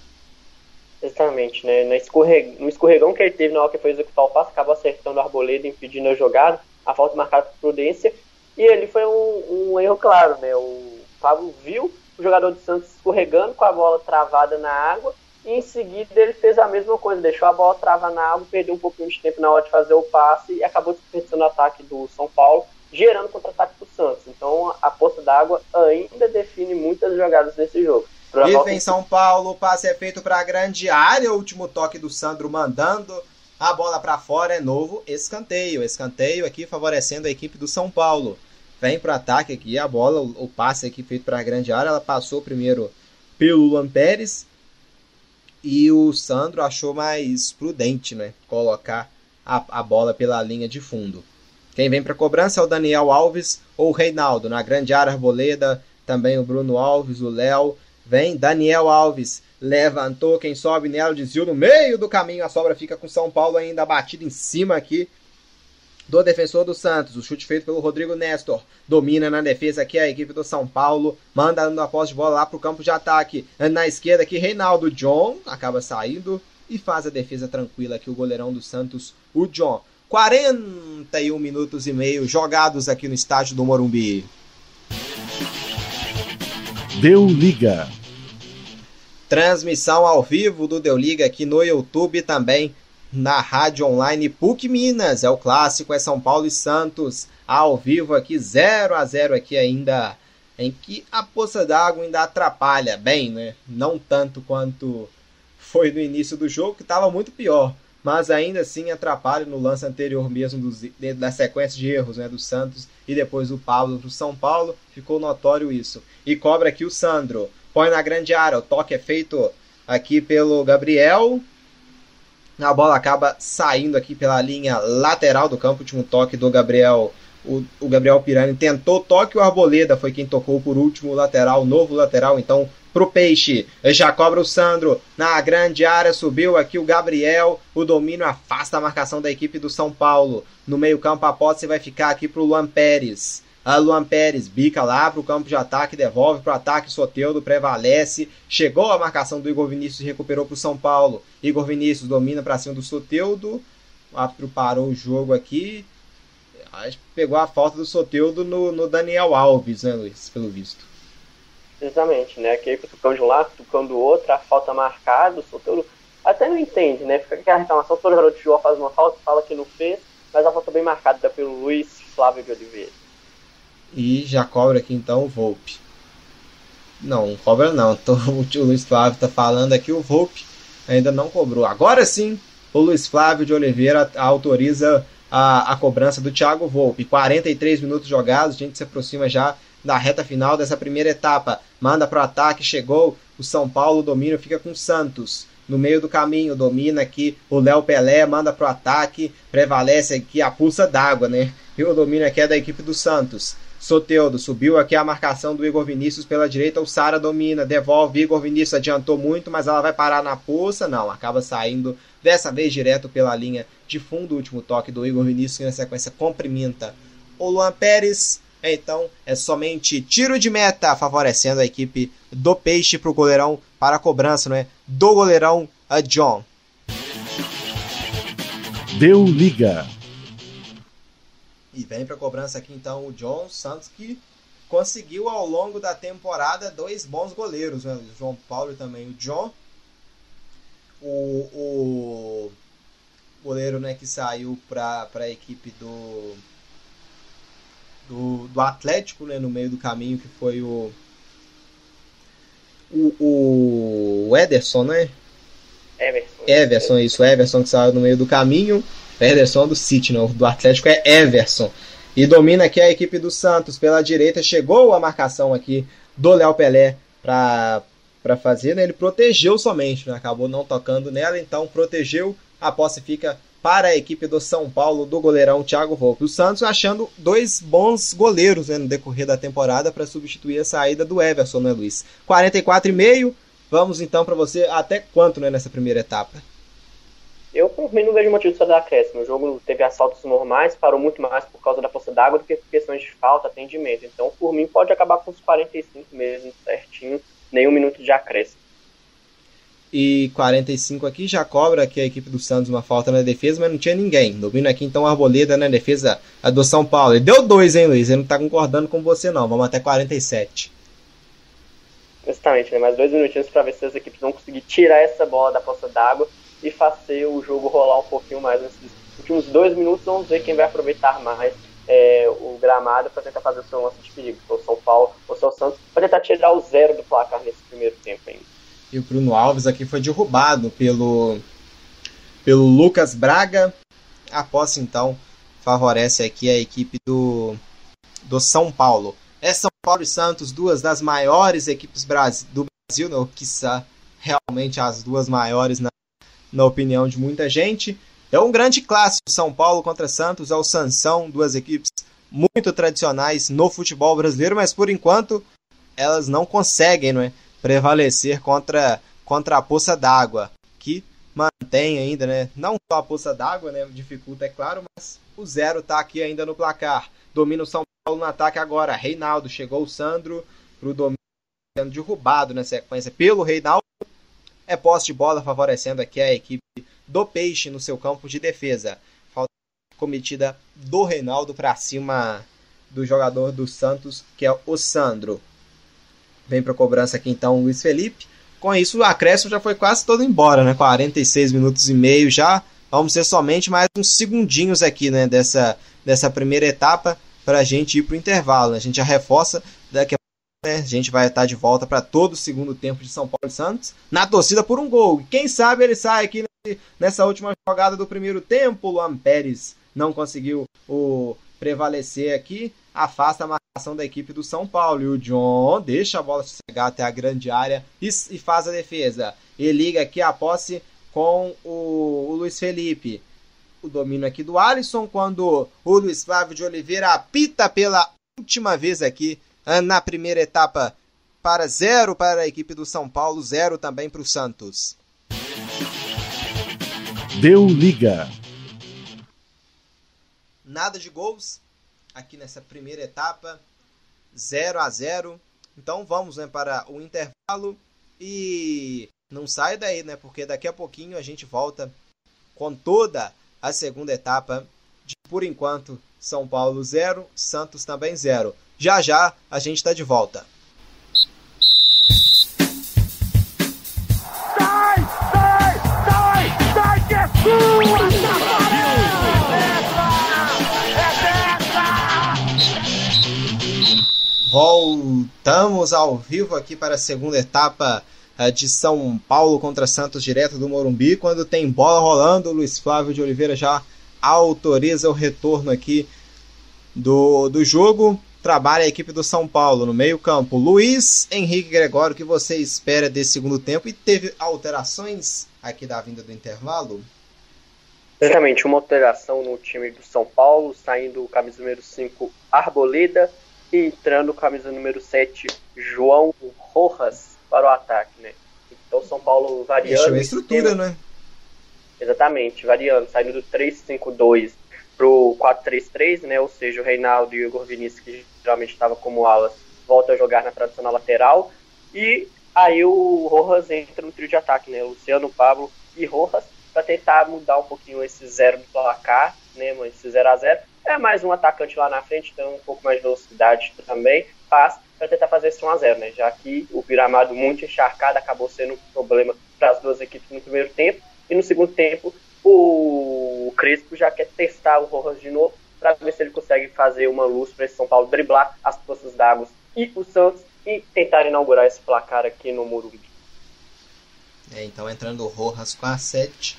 Exatamente, né? No, escorreg... no escorregão que ele teve na hora que foi executar o passe, acabou acertando o Arboleda, impedindo a jogada, a falta marcada por prudência, e ele foi um, um, erro claro, né? O Pablo viu o jogador de Santos escorregando com a bola travada na água, e em seguida ele fez a mesma coisa, deixou a bola travar na água, perdeu um pouquinho de tempo na hora de fazer o passe e acabou desperdiçando o ataque do São Paulo, gerando contra-ataque para o Santos. Então a poça d'água ainda define muitas jogadas desse jogo. E vem São Paulo, o passe é feito para a grande área, o último toque do Sandro mandando a bola para fora, é novo escanteio. Escanteio aqui favorecendo a equipe do São Paulo. Vem para o ataque aqui, a bola, o, passe aqui feito para a grande área, ela passou primeiro pelo Luan Pérez e o Sandro achou mais prudente, né, colocar a, a bola pela linha de fundo. Quem vem para a cobrança é o Daniel Alves ou o Reinaldo. Na grande área, Arboleda, também o Bruno Alves, o Léo Vem Daniel Alves, levantou, quem sobe nela, desviou no meio do caminho, a sobra fica com São Paulo ainda batido em cima aqui do defensor do Santos. O chute feito pelo Rodrigo Nestor. Domina na defesa aqui a equipe do São Paulo. Manda a posse de bola lá para o campo de ataque. Na esquerda aqui, Reinaldo John acaba saindo e faz a defesa tranquila aqui o goleirão do Santos, o John. 41 minutos e meio jogados aqui no estádio do Morumbi. Deu Liga. Transmissão ao vivo do Deu Liga aqui no YouTube também na rádio online PUC Minas. É o clássico, é São Paulo e Santos ao vivo aqui 0 a 0 aqui ainda em que a poça d'água ainda atrapalha bem, né? Não tanto quanto foi no início do jogo, que estava muito pior, mas ainda assim atrapalha no lance anterior mesmo dos, da sequência de erros né, do Santos e depois o Pablo para São Paulo, ficou notório isso. E cobra aqui o Sandro, põe na grande área, o toque é feito aqui pelo Gabriel, a bola acaba saindo aqui pela linha lateral do campo, último toque do Gabriel. O, o Gabriel Pirani. Tentou toque, o Arboleda foi quem tocou por último lateral, novo lateral, então pro Peixe. Já cobra o Sandro na grande área, subiu aqui o Gabriel. O domínio afasta a marcação da equipe do São Paulo. No meio-campo, a posse vai ficar aqui pro Luan Pérez. A Luan Pérez bica lá pro campo de ataque, devolve pro ataque, Soteudo prevalece. Chegou a marcação do Igor Vinícius e recuperou pro São Paulo. Igor Vinícius domina para cima do Soteudo. O árbitro parou o jogo aqui. Pegou a falta do Soteudo no, no Daniel Alves, né, Luiz? Pelo visto. Exatamente, né? Que aí tucão de um lado, tucão do outro, a falta marcada, o solteiro até não entende, né? Fica aquela reclamação, todo garoto de João faz uma falta, fala que não fez, mas a falta bem marcada pelo Luiz Flávio de Oliveira. E já cobra aqui então o Volpe. Não, cobra não. Tô, o Luiz Flávio tá falando aqui, o Volpe ainda não cobrou. Agora sim, o Luiz Flávio de Oliveira autoriza a, a cobrança do Thiago Volpe. 43 minutos jogados, a gente se aproxima já da reta final dessa primeira etapa. Manda para o ataque, chegou o São Paulo, domínio fica com o Santos. No meio do caminho, domina aqui o Léo Pelé, manda para o ataque, prevalece aqui a pulsa d'água, né? E o domínio aqui é da equipe do Santos. Soteudo subiu aqui a marcação do Igor Vinícius pela direita, o Sara domina, devolve, Igor Vinícius adiantou muito, mas ela vai parar na pulsa, não, acaba saindo dessa vez direto pela linha de fundo, o último toque do Igor Vinícius, que na sequência cumprimenta o Luan Pérez, então é somente tiro de meta favorecendo a equipe do Peixe para o goleirão para a cobrança, não é? Do goleirão a John. Deu liga. E vem para a cobrança aqui então o John Santos que conseguiu ao longo da temporada dois bons goleiros, né? o João Paulo e também o John. O, o goleiro né, que saiu para a equipe do do, do Atlético, né, no meio do caminho, que foi o, o, o Ederson, né? Everson. Everson, isso, Everson que saiu no meio do caminho. Ederson do City, não, do Atlético é Everson. E domina aqui a equipe do Santos pela direita. Chegou a marcação aqui do Léo Pelé para para fazer, né? Ele protegeu somente, né? acabou não tocando nela, então protegeu. A posse fica para a equipe do São Paulo, do goleirão Thiago Volpe. O Santos achando dois bons goleiros né, no decorrer da temporada para substituir a saída do Everson, né, Luiz? 44,5. Vamos então para você até quanto né, nessa primeira etapa? Eu, por mim, não vejo motivo para dar acréscimo. O jogo teve assaltos normais, parou muito mais por causa da poça d'água do que por questões de falta, atendimento. Então, por mim, pode acabar com os 45 mesmo, certinho, nenhum minuto de acréscimo e 45 aqui já cobra aqui a equipe do Santos uma falta na defesa, mas não tinha ninguém. Domina aqui então Arboleda na defesa a do São Paulo. Ele deu dois, hein, Luiz? Ele não tá concordando com você, não. Vamos até 47. Justamente, né? Mais dois minutinhos para ver se as equipes vão conseguir tirar essa bola da poça d'água e fazer o jogo rolar um pouquinho mais nesses últimos dois minutos. Vamos ver quem vai aproveitar mais é, o gramado para tentar fazer o seu lance de perigo. O São Paulo ou São Santos para tentar tirar o zero do placar nesse primeiro tempo ainda. E o Bruno Alves aqui foi derrubado pelo, pelo Lucas Braga. A posse, então, favorece aqui a equipe do, do São Paulo. É São Paulo e Santos, duas das maiores equipes do Brasil, ou quiçá realmente as duas maiores na, na opinião de muita gente. É um grande clássico, São Paulo contra Santos, é o Sansão, duas equipes muito tradicionais no futebol brasileiro, mas por enquanto elas não conseguem, não é? Prevalecer contra, contra a poça d'água, que mantém ainda, né? Não só a poça d'água, né? Dificulta, é claro, mas o zero tá aqui ainda no placar. Domina o São Paulo no ataque agora. Reinaldo chegou o Sandro pro domínio sendo derrubado na sequência pelo Reinaldo. É posse de bola favorecendo aqui a equipe do Peixe no seu campo de defesa. Falta cometida do Reinaldo para cima do jogador do Santos, que é o Sandro. Vem para cobrança aqui então o Luiz Felipe. Com isso, o acréscimo já foi quase todo embora, né? 46 minutos e meio já. Vamos ser somente mais uns segundinhos aqui, né? Dessa, dessa primeira etapa para a gente ir para o intervalo. Né? A gente já reforça daqui a pouco, né? A gente vai estar de volta para todo o segundo tempo de São Paulo e Santos na torcida por um gol. Quem sabe ele sai aqui nessa última jogada do primeiro tempo. Luan Pérez não conseguiu o prevalecer aqui afasta a marcação da equipe do São Paulo. E o John deixa a bola chegar até a grande área e, e faz a defesa. E liga aqui a posse com o, o Luiz Felipe. O domínio aqui do Alisson quando o Luiz Flávio de Oliveira apita pela última vez aqui ah, na primeira etapa para zero para a equipe do São Paulo, zero também para o Santos. Deu liga. Nada de gols, aqui nessa primeira etapa, 0 a 0. Então vamos né, para o intervalo e não sai daí, né? Porque daqui a pouquinho a gente volta com toda a segunda etapa de por enquanto São Paulo 0, Santos também 0. Já já a gente está de volta. Sai, sai, sai, sai que é sua! Voltamos ao vivo aqui para a segunda etapa eh, de São Paulo contra Santos, direto do Morumbi. Quando tem bola rolando, o Luiz Flávio de Oliveira já autoriza o retorno aqui do, do jogo. Trabalha a equipe do São Paulo no meio-campo. Luiz Henrique Gregório, o que você espera desse segundo tempo? E teve alterações aqui da vinda do intervalo? Exatamente, uma alteração no time do São Paulo, saindo o camisa número 5, Arboleda, entrando camisa número 7, João Rojas, para o ataque, né? Então São Paulo variando. a estrutura, né? Exatamente, variando, saindo do 3-5-2 pro 4-3-3, né? Ou seja, o Reinaldo e o Igor Vinícius, que geralmente estava como alas, volta a jogar na tradicional lateral. E aí o Rojas entra no trio de ataque, né? Luciano, Pablo e Rojas, para tentar mudar um pouquinho esse zero do placar, né? Esse 0 a 0 é mais um atacante lá na frente, então um pouco mais de velocidade também, faz para tentar fazer esse 1x0, né? Já que o gramado muito encharcado acabou sendo um problema para as duas equipes no primeiro tempo. E no segundo tempo, o Crespo já quer testar o Rojas de novo para ver se ele consegue fazer uma luz para esse São Paulo driblar as poças d'água e o Santos e tentar inaugurar esse placar aqui no Morumbi. É, então entrando o Rojas com a 7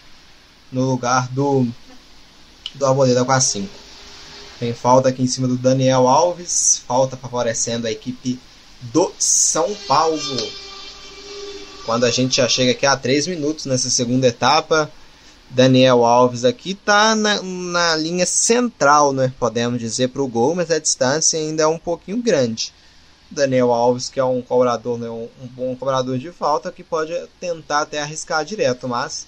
no lugar do, do Arboleda com a 5. Tem falta aqui em cima do Daniel Alves. Falta favorecendo a equipe do São Paulo. Quando a gente já chega aqui a 3 minutos nessa segunda etapa. Daniel Alves aqui tá na, na linha central, né? Podemos dizer, para o gol, mas a distância ainda é um pouquinho grande. Daniel Alves, que é um cobrador, né? um, um bom cobrador de falta, que pode tentar até arriscar direto, mas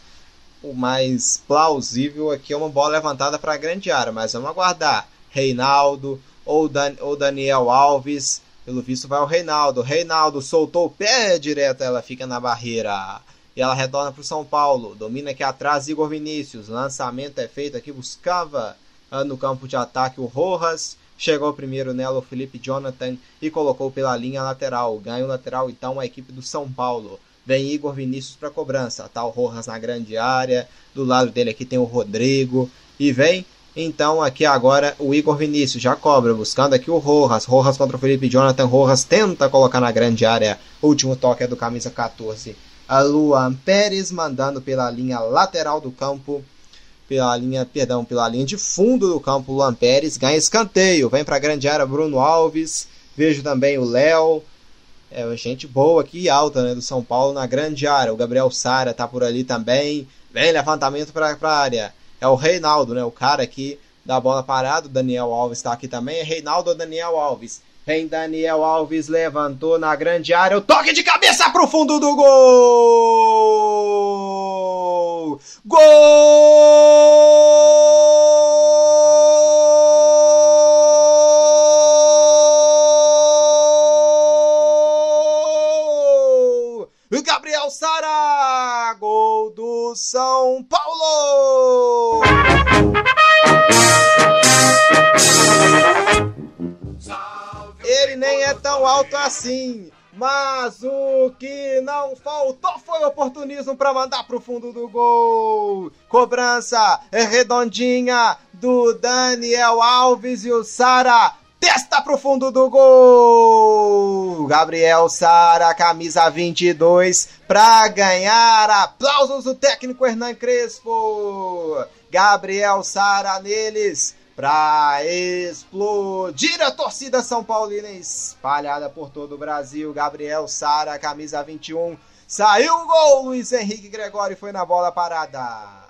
o mais plausível aqui é uma bola levantada para a grande área. Mas vamos aguardar. Reinaldo ou, Dan, ou Daniel Alves. Pelo visto vai o Reinaldo. Reinaldo soltou o pé direto, ela fica na barreira. E ela retorna para o São Paulo. Domina aqui atrás Igor Vinícius. Lançamento é feito aqui. Buscava ah, no campo de ataque o Rojas. Chegou primeiro nela o Felipe Jonathan e colocou pela linha lateral. Ganha o lateral então a equipe do São Paulo. Vem Igor Vinícius para cobrança. Tá o Rojas na grande área. Do lado dele aqui tem o Rodrigo. E vem então aqui agora o Igor Vinícius já cobra, buscando aqui o Rojas. Rojas contra o Felipe Jonathan. Rojas tenta colocar na grande área. Último toque é do camisa 14 a Luan Pérez mandando pela linha lateral do campo, pela linha, perdão, pela linha de fundo do campo, Luan Pérez ganha escanteio, vem para a grande área Bruno Alves, vejo também o Léo, é gente boa aqui alta, né, do São Paulo na grande área, o Gabriel Sara tá por ali também, vem levantamento para a área, é o Reinaldo, né, o cara aqui da bola parada, o Daniel Alves está aqui também, é Reinaldo ou Daniel Alves, Vem Daniel Alves, levantou na grande área. O toque de cabeça pro fundo do gol! Gol! São Paulo! Ele nem é tão alto assim. Mas o que não faltou foi oportunismo para mandar pro fundo do gol. Cobrança redondinha do Daniel Alves e o Sara testa pro fundo do gol. Gabriel Sara, camisa 22, para ganhar aplausos do técnico Hernan Crespo. Gabriel Sara neles para explodir a torcida São Paulina espalhada por todo o Brasil. Gabriel Sara, camisa 21. Saiu o gol, Luiz Henrique Gregório foi na bola parada.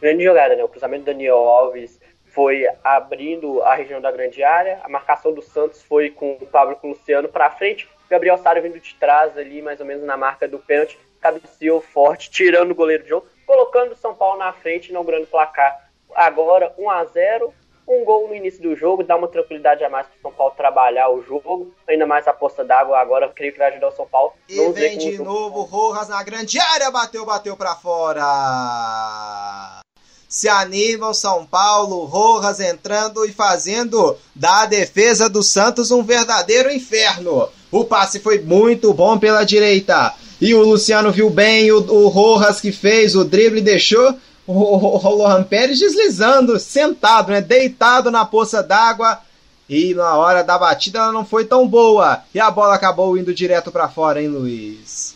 Grande jogada, né? O cruzamento do Daniel Alves foi abrindo a região da grande área. A marcação do Santos foi com o Pablo com o Luciano para frente. Gabriel Sara vindo de trás ali, mais ou menos na marca do pênalti. Cabeceou forte, tirando o goleiro de jogo, colocando o São Paulo na frente, inaugurando o placar. Agora 1 a 0 um gol no início do jogo, dá uma tranquilidade a mais para o São Paulo trabalhar o jogo, ainda mais a poça d'água agora, creio que vai ajudar o São Paulo. E vem de novo Rojas na grande área, bateu, bateu para fora. Se anima o São Paulo, Rojas entrando e fazendo da defesa do Santos um verdadeiro inferno. O passe foi muito bom pela direita. E o Luciano viu bem o, o Rojas que fez, o drible deixou o, o, o Lohan Pérez deslizando, sentado, né, deitado na poça d'água. E na hora da batida ela não foi tão boa. E a bola acabou indo direto para fora, hein, Luiz?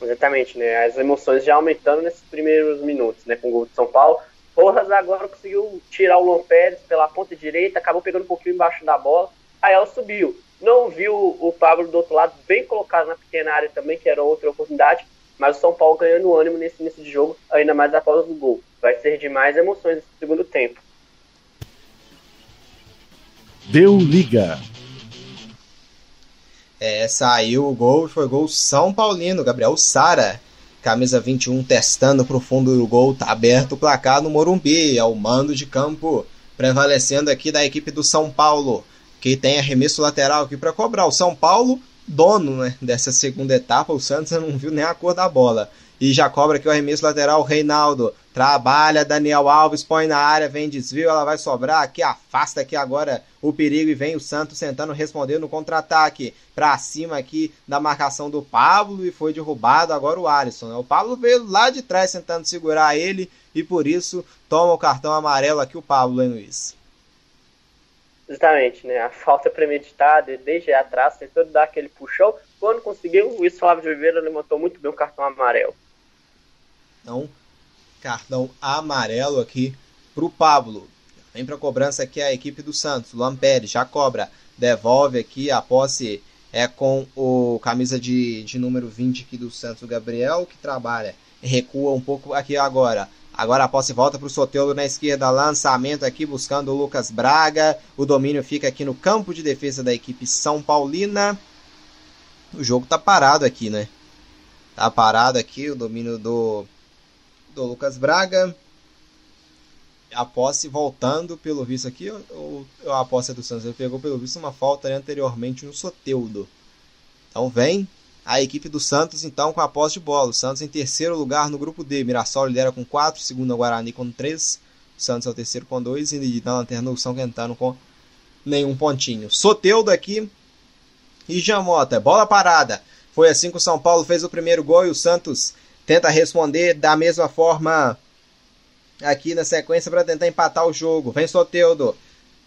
Exatamente, né? As emoções já aumentando nesses primeiros minutos, né? Com o gol de São Paulo. Rojas agora conseguiu tirar o Luan Pérez pela ponta direita, acabou pegando um pouquinho embaixo da bola. Aí ela subiu. Não viu o Pablo do outro lado, bem colocado na pequena área também, que era outra oportunidade mas o São Paulo ganhando ânimo nesse início de jogo, ainda mais após o gol. Vai ser de mais emoções nesse segundo tempo. Deu liga. É, saiu o gol, foi gol São Paulino, Gabriel Sara. Camisa 21 testando pro fundo do gol, tá aberto o placar no Morumbi, é o mando de campo prevalecendo aqui da equipe do São Paulo, que tem arremesso lateral aqui para cobrar. O São Paulo dono né, dessa segunda etapa, o Santos não viu nem a cor da bola. E já cobra aqui o arremesso lateral, Reinaldo. Trabalha, Daniel Alves, põe na área, vem desvio, ela vai sobrar aqui, afasta aqui agora o perigo e vem o Santos tentando responder no contra-ataque. Pra cima aqui da marcação do Pablo e foi derrubado agora o Alisson. Né? O Pablo veio lá de trás tentando segurar ele e por isso toma o cartão amarelo aqui o Pablo, hein, Luiz? Justamente, né? A falta premeditada, desde atrás, tentou dar aquele puxão. Quando conseguiu, o Luiz Flávio de Oliveira levantou muito bem o cartão amarelo. Então, cartão amarelo aqui pro Pablo. Vem para cobrança aqui a equipe do Santos. Luan Pérez já cobra. Devolve aqui a posse é com o camisa de, de número 20 aqui do Santos, o Gabriel, que trabalha. Recua um pouco aqui agora. Agora a posse volta para o Soteudo na esquerda. Lançamento aqui buscando o Lucas Braga. O domínio fica aqui no campo de defesa da equipe São Paulina. O jogo tá parado aqui, né? Tá parado aqui o domínio do, do Lucas Braga. A posse voltando, pelo visto aqui, ou, ou a posse do Santos? Ele pegou, pelo visto, uma falta anteriormente no Soteudo. Então vem a equipe do Santos, então, com a posse de bola. O Santos em terceiro lugar no grupo D. Mirassol lidera com 4, segundo o Guarani com 3. O Santos é o terceiro com 2 e na lanterna o São Quentano com nenhum pontinho. Soteudo aqui e Jamota. Bola parada. Foi assim que o São Paulo fez o primeiro gol e o Santos tenta responder da mesma forma aqui na sequência para tentar empatar o jogo. Vem Soteudo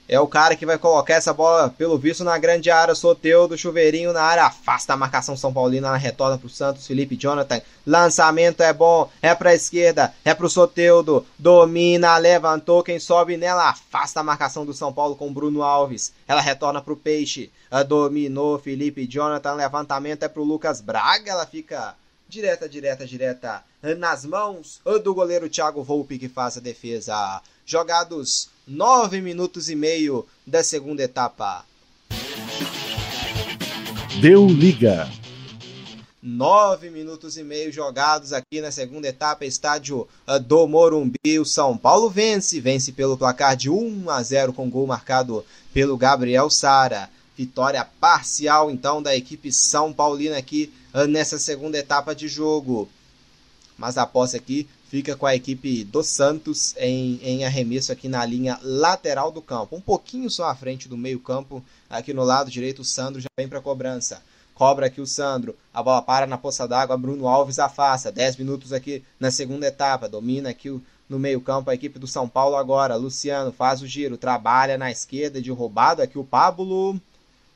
é o cara que vai colocar essa bola, pelo visto, na grande área. Soteudo, chuveirinho na área, afasta a marcação São Paulina, retorna para o Santos, Felipe Jonathan. Lançamento é bom, é para a esquerda, é para o Soteudo. Domina, levantou, quem sobe nela, afasta a marcação do São Paulo com Bruno Alves. Ela retorna para o Peixe, dominou Felipe Jonathan. Levantamento é para o Lucas Braga, ela fica direta, direta, direta nas mãos do goleiro Thiago Volpe que faz a defesa. Jogados 9 minutos e meio da segunda etapa. Deu liga. 9 minutos e meio jogados aqui na segunda etapa, estádio ah, do Morumbi. O São Paulo vence, vence pelo placar de 1 a 0 com gol marcado pelo Gabriel Sara. Vitória parcial então da equipe São Paulina aqui ah, nessa segunda etapa de jogo. Mas a posse aqui fica com a equipe do Santos em, em arremesso aqui na linha lateral do campo. Um pouquinho só à frente do meio-campo, aqui no lado direito, o Sandro já vem para cobrança. Cobra aqui o Sandro, a bola para na poça d'água, Bruno Alves afasta. 10 minutos aqui na segunda etapa, domina aqui o, no meio-campo a equipe do São Paulo agora. Luciano faz o giro, trabalha na esquerda de roubado aqui o Pablo.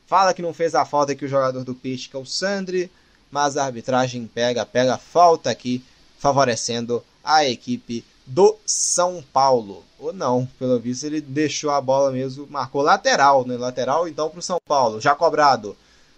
Fala que não fez a falta aqui o jogador do Peixe, que é o Sandri, mas a arbitragem pega, pega falta aqui, favorecendo a equipe do São Paulo. Ou não, pelo visto ele deixou a bola mesmo, marcou lateral, né? Lateral então para o São Paulo, já cobrado.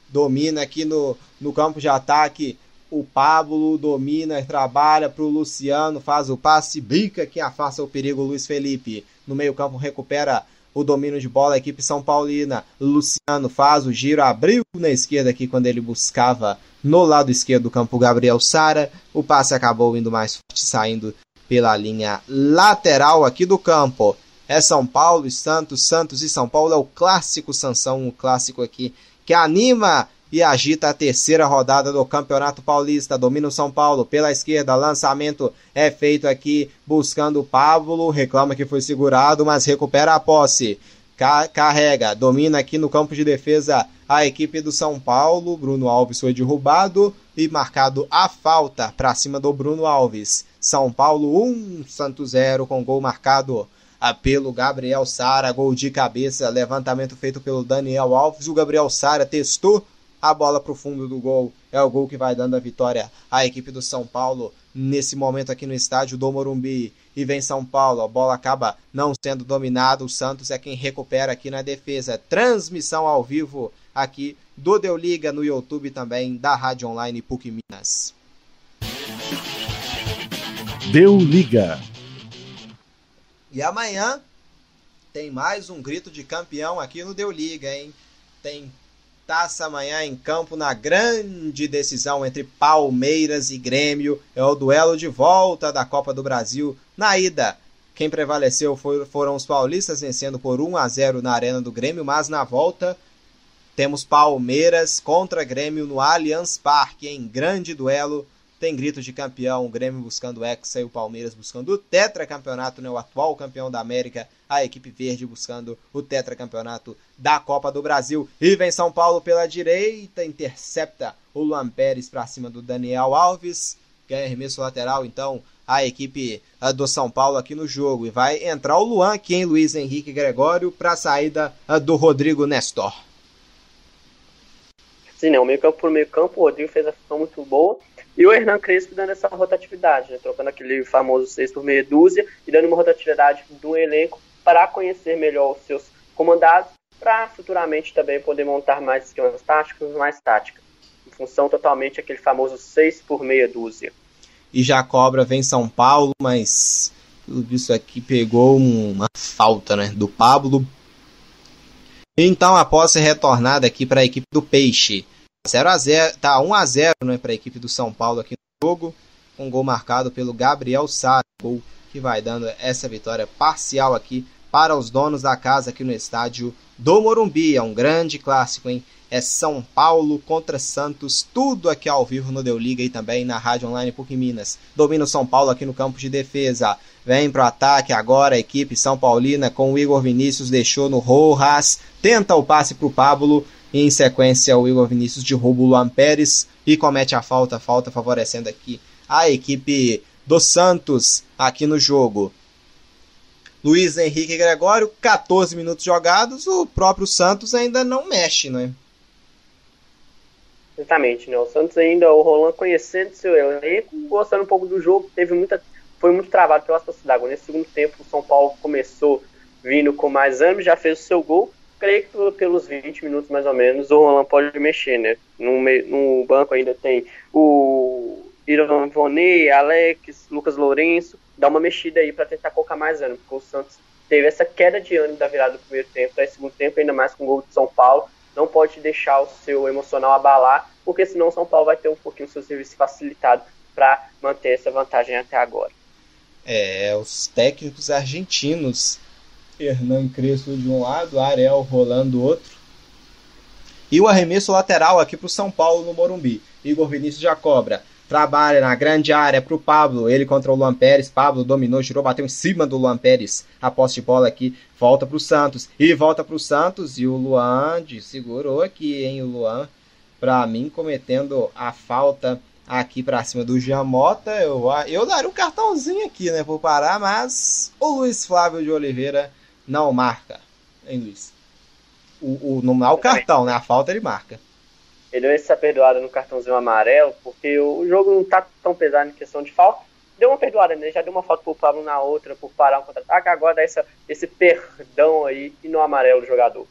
Domina aqui no, no campo de ataque. O Pablo domina, trabalha para o Luciano, faz o passe, bica que afasta o perigo. Luiz Felipe no meio-campo recupera o domínio de bola, a equipe São Paulina. Luciano faz o giro, abriu na esquerda aqui quando ele buscava no lado esquerdo do campo, Gabriel Sara. O passe acabou indo mais forte, saindo pela linha lateral aqui do campo. É São Paulo e Santos, Santos e São Paulo. É o clássico Sansão, o clássico aqui que anima e agita a terceira rodada do Campeonato Paulista. Domina o São Paulo pela esquerda. Lançamento é feito aqui buscando o Pablo. Reclama que foi segurado, mas recupera a posse carrega, domina aqui no campo de defesa a equipe do São Paulo. Bruno Alves foi derrubado e marcado a falta para cima do Bruno Alves. São Paulo 1, Santos 0 com gol marcado ah, pelo Gabriel Sara, gol de cabeça, levantamento feito pelo Daniel Alves. O Gabriel Sara testou a bola para o fundo do gol. É o gol que vai dando a vitória à equipe do São Paulo nesse momento aqui no estádio do Morumbi. E vem São Paulo, a bola acaba não sendo dominada. O Santos é quem recupera aqui na defesa. Transmissão ao vivo aqui do Deu Liga no YouTube também da Rádio Online PUC Minas. Deu Liga. E amanhã tem mais um grito de campeão aqui no Deu Liga, hein? Tem Taça amanhã em campo na grande decisão entre Palmeiras e Grêmio. É o duelo de volta da Copa do Brasil. Na ida, quem prevaleceu foram os paulistas, vencendo por 1 a 0 na Arena do Grêmio, mas na volta temos Palmeiras contra Grêmio no Allianz Parque, em grande duelo tem gritos de campeão, o Grêmio buscando o Hexa e o Palmeiras buscando o tetracampeonato, né, o atual campeão da América, a equipe verde buscando o tetracampeonato da Copa do Brasil. E vem São Paulo pela direita, intercepta o Luan Pérez para cima do Daniel Alves, ganha arremesso lateral, então a equipe ah, do São Paulo aqui no jogo. E vai entrar o Luan aqui, em Luiz Henrique Gregório, para a saída ah, do Rodrigo Nestor. Sim, né? O meio campo por meio campo, o Rodrigo fez a função muito boa. E o Hernan Crespo dando essa rotatividade, né? trocando aquele famoso 6 por meia dúzia e dando uma rotatividade do elenco para conhecer melhor os seus comandados para futuramente também poder montar mais esquemas táticos, mais táticas, em função totalmente aquele famoso 6 por meia dúzia. E já cobra vem São Paulo, mas tudo isso aqui pegou uma falta né, do Pablo. Então a posse retornada aqui para a equipe do Peixe. 0 a 0 tá 1 a 0 né, para a equipe do São Paulo aqui no jogo, com um gol marcado pelo Gabriel Sá, gol que vai dando essa vitória parcial aqui para os donos da casa aqui no estádio do Morumbi. É um grande clássico, hein? É São Paulo contra Santos, tudo aqui ao vivo no Deu Liga e também na Rádio Online PUC Minas. Domina o São Paulo aqui no campo de defesa. Vem pro ataque agora a equipe São Paulina com o Igor Vinícius, deixou no Rojas, tenta o passe pro Pablo. Em sequência, o Igor Vinícius derruba o Luan Pérez e comete a falta, falta favorecendo aqui a equipe do Santos aqui no jogo. Luiz Henrique Gregório, 14 minutos jogados, o próprio Santos ainda não mexe, né? Exatamente, né? O Santos ainda, o Roland conhecendo seu elenco, gostando um pouco do jogo, teve muita, foi muito travado passos d'água. Nesse segundo tempo, o São Paulo começou vindo com mais ânimo, já fez o seu gol. Creio que pelos 20 minutos mais ou menos o Roland pode mexer, né? No, no banco ainda tem o Iron Vonnet, Alex, Lucas Lourenço, dar uma mexida aí para tentar colocar mais ânimo, porque o Santos teve essa queda de ânimo da virada do primeiro tempo, daí segundo tempo, ainda mais com o gol de São Paulo, não pode deixar o seu emocional abalar, porque senão o São Paulo vai ter um pouquinho o seu serviço facilitado para manter essa vantagem até agora. É, os técnicos argentinos, Hernan Crespo de um lado, Ariel rolando do outro, e o arremesso lateral aqui para o São Paulo no Morumbi. Igor Vinícius já cobra. Trabalha na grande área para o Pablo, ele contra o Luan Pérez, Pablo dominou, girou, bateu em cima do Luan Pérez, a posse de bola aqui, volta para o Santos, e volta para o Santos, e o Luan segurou aqui, hein, o Luan, para mim, cometendo a falta aqui para cima do Jamota, eu, eu daria um cartãozinho aqui, né, por parar, mas o Luiz Flávio de Oliveira não marca, hein, Luiz? O, o, não é o cartão, né, a falta ele marca ele vai ser perdoado no cartãozinho amarelo, porque o jogo não tá tão pesado em questão de falta. Deu uma perdoada, né? Já deu uma falta pro Pablo na outra, por parar um contra-ataque. Agora dá essa, esse perdão aí e no amarelo do jogador.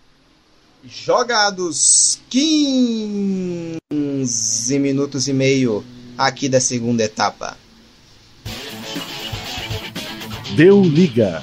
Jogados 15 minutos e meio aqui da segunda etapa. Deu liga.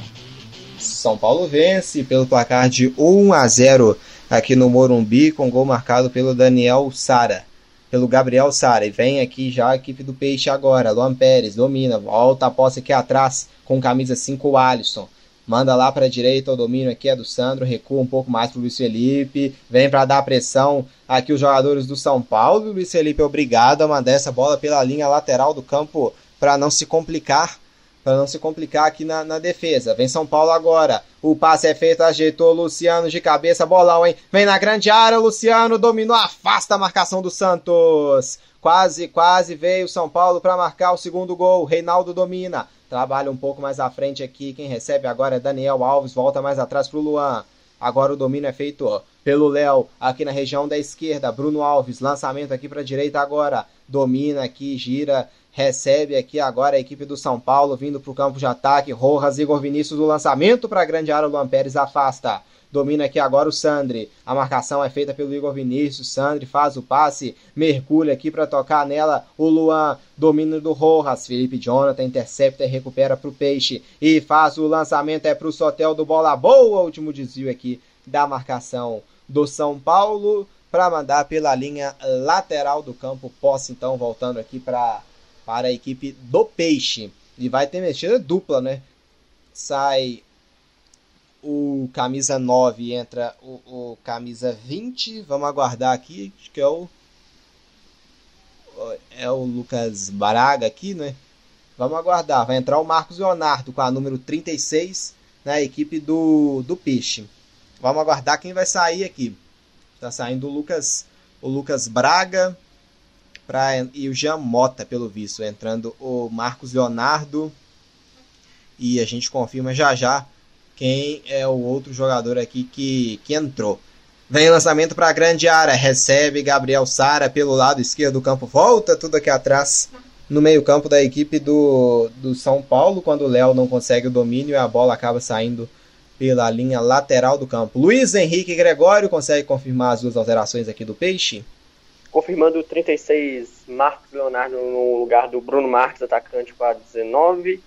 São Paulo vence pelo placar de 1 a 0 aqui no Morumbi, com gol marcado pelo Daniel Sara, pelo Gabriel Sara. E vem aqui já a equipe do Peixe agora. Luan Pérez domina, volta a posse aqui atrás com camisa 5 o Alisson. Manda lá para a direita, o domínio aqui é do Sandro, recua um pouco mais para o Luiz Felipe, vem para dar pressão aqui os jogadores do São Paulo. O Luiz Felipe obrigado a mandar essa bola pela linha lateral do campo para não se complicar para não se complicar aqui na, na, defesa. Vem São Paulo agora. O passe é feito, ajeitou Luciano de cabeça, bolão, hein? Vem na grande área, Luciano dominou, afasta a marcação do Santos. Quase, quase veio São Paulo para marcar o segundo gol. Reinaldo domina. Trabalha um pouco mais à frente aqui. Quem recebe agora é Daniel Alves, volta mais atrás para o Luan. Agora o domínio é feito pelo Léo, aqui na região da esquerda. Bruno Alves, lançamento aqui para direita agora. Domina aqui, gira recebe aqui agora a equipe do São Paulo vindo para o campo de ataque. Rojas, Igor Vinícius do lançamento para a grande área. O Luan Pérez afasta. Domina aqui agora o Sandri. A marcação é feita pelo Igor Vinícius. Sandri faz o passe, mergulha aqui para tocar nela. O Luan, domínio do Rojas. Felipe Jonathan intercepta e recupera para o Peixe. E faz o lançamento, é para o Sotel do Bola Boa. Último desvio aqui da marcação do São Paulo para mandar pela linha lateral do campo. Posse então voltando aqui para para a equipe do Peixe. E vai ter mexida dupla, né? Sai o camisa 9 e entra o, o, camisa 20. Vamos aguardar aqui, acho que é o é o Lucas Baraga aqui, né? Vamos aguardar. Vai entrar o Marcos Leonardo com a número 36 na equipe do, do Peixe. Vamos aguardar quem vai sair aqui. Tá saindo o Lucas, o Lucas Braga, pra, e o Jean Mota, pelo visto, entrando o Marcos Leonardo. E a gente confirma já já quem é o outro jogador aqui que, que entrou. Vem lançamento para a grande área, recebe Gabriel Sara pelo lado esquerdo do campo, volta tudo aqui atrás no meio-campo da equipe do, do São Paulo, quando o Léo não consegue o domínio e a bola acaba saindo pela linha lateral do campo. Luiz Henrique Gregório consegue confirmar as duas alterações aqui do Peixe? Confirmando o 36, Marcos Leonardo no lugar do Bruno Marques, atacante com a 19.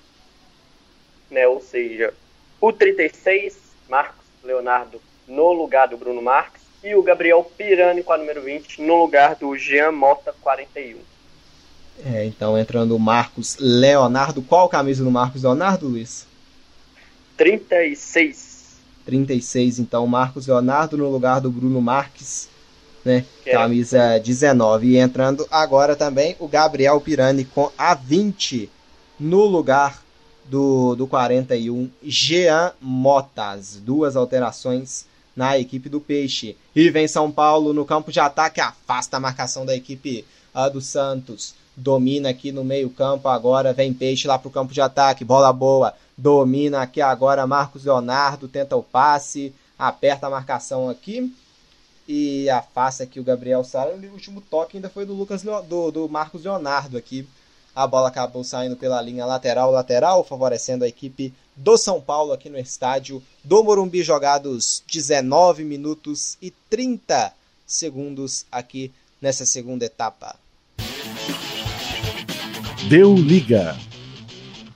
Né, ou seja, o 36, Marcos Leonardo no lugar do Bruno Marques. E o Gabriel Pirani com a número 20 no lugar do Jean Mota 41. É, então entrando o Marcos Leonardo. Qual camisa do Marcos Leonardo, Luiz? 36. 36, então Marcos Leonardo no lugar do Bruno Marques né? Camisa 19. E entrando agora também o Gabriel Pirani com a 20 no lugar do, do 41, Jean Motas. Duas alterações na equipe do Peixe. E vem São Paulo no campo de ataque, afasta a marcação da equipe uh, do Santos. Domina aqui no meio-campo agora, vem Peixe lá para o campo de ataque, bola boa. Domina aqui agora Marcos Leonardo, tenta o passe, aperta a marcação aqui e afasta aqui o Gabriel Sara. O último toque ainda foi do Lucas do, do Marcos Leonardo aqui. A bola acabou saindo pela linha lateral lateral, favorecendo a equipe do São Paulo aqui no estádio do Morumbi, jogados 19 minutos e 30 segundos aqui nessa segunda etapa. Deu liga.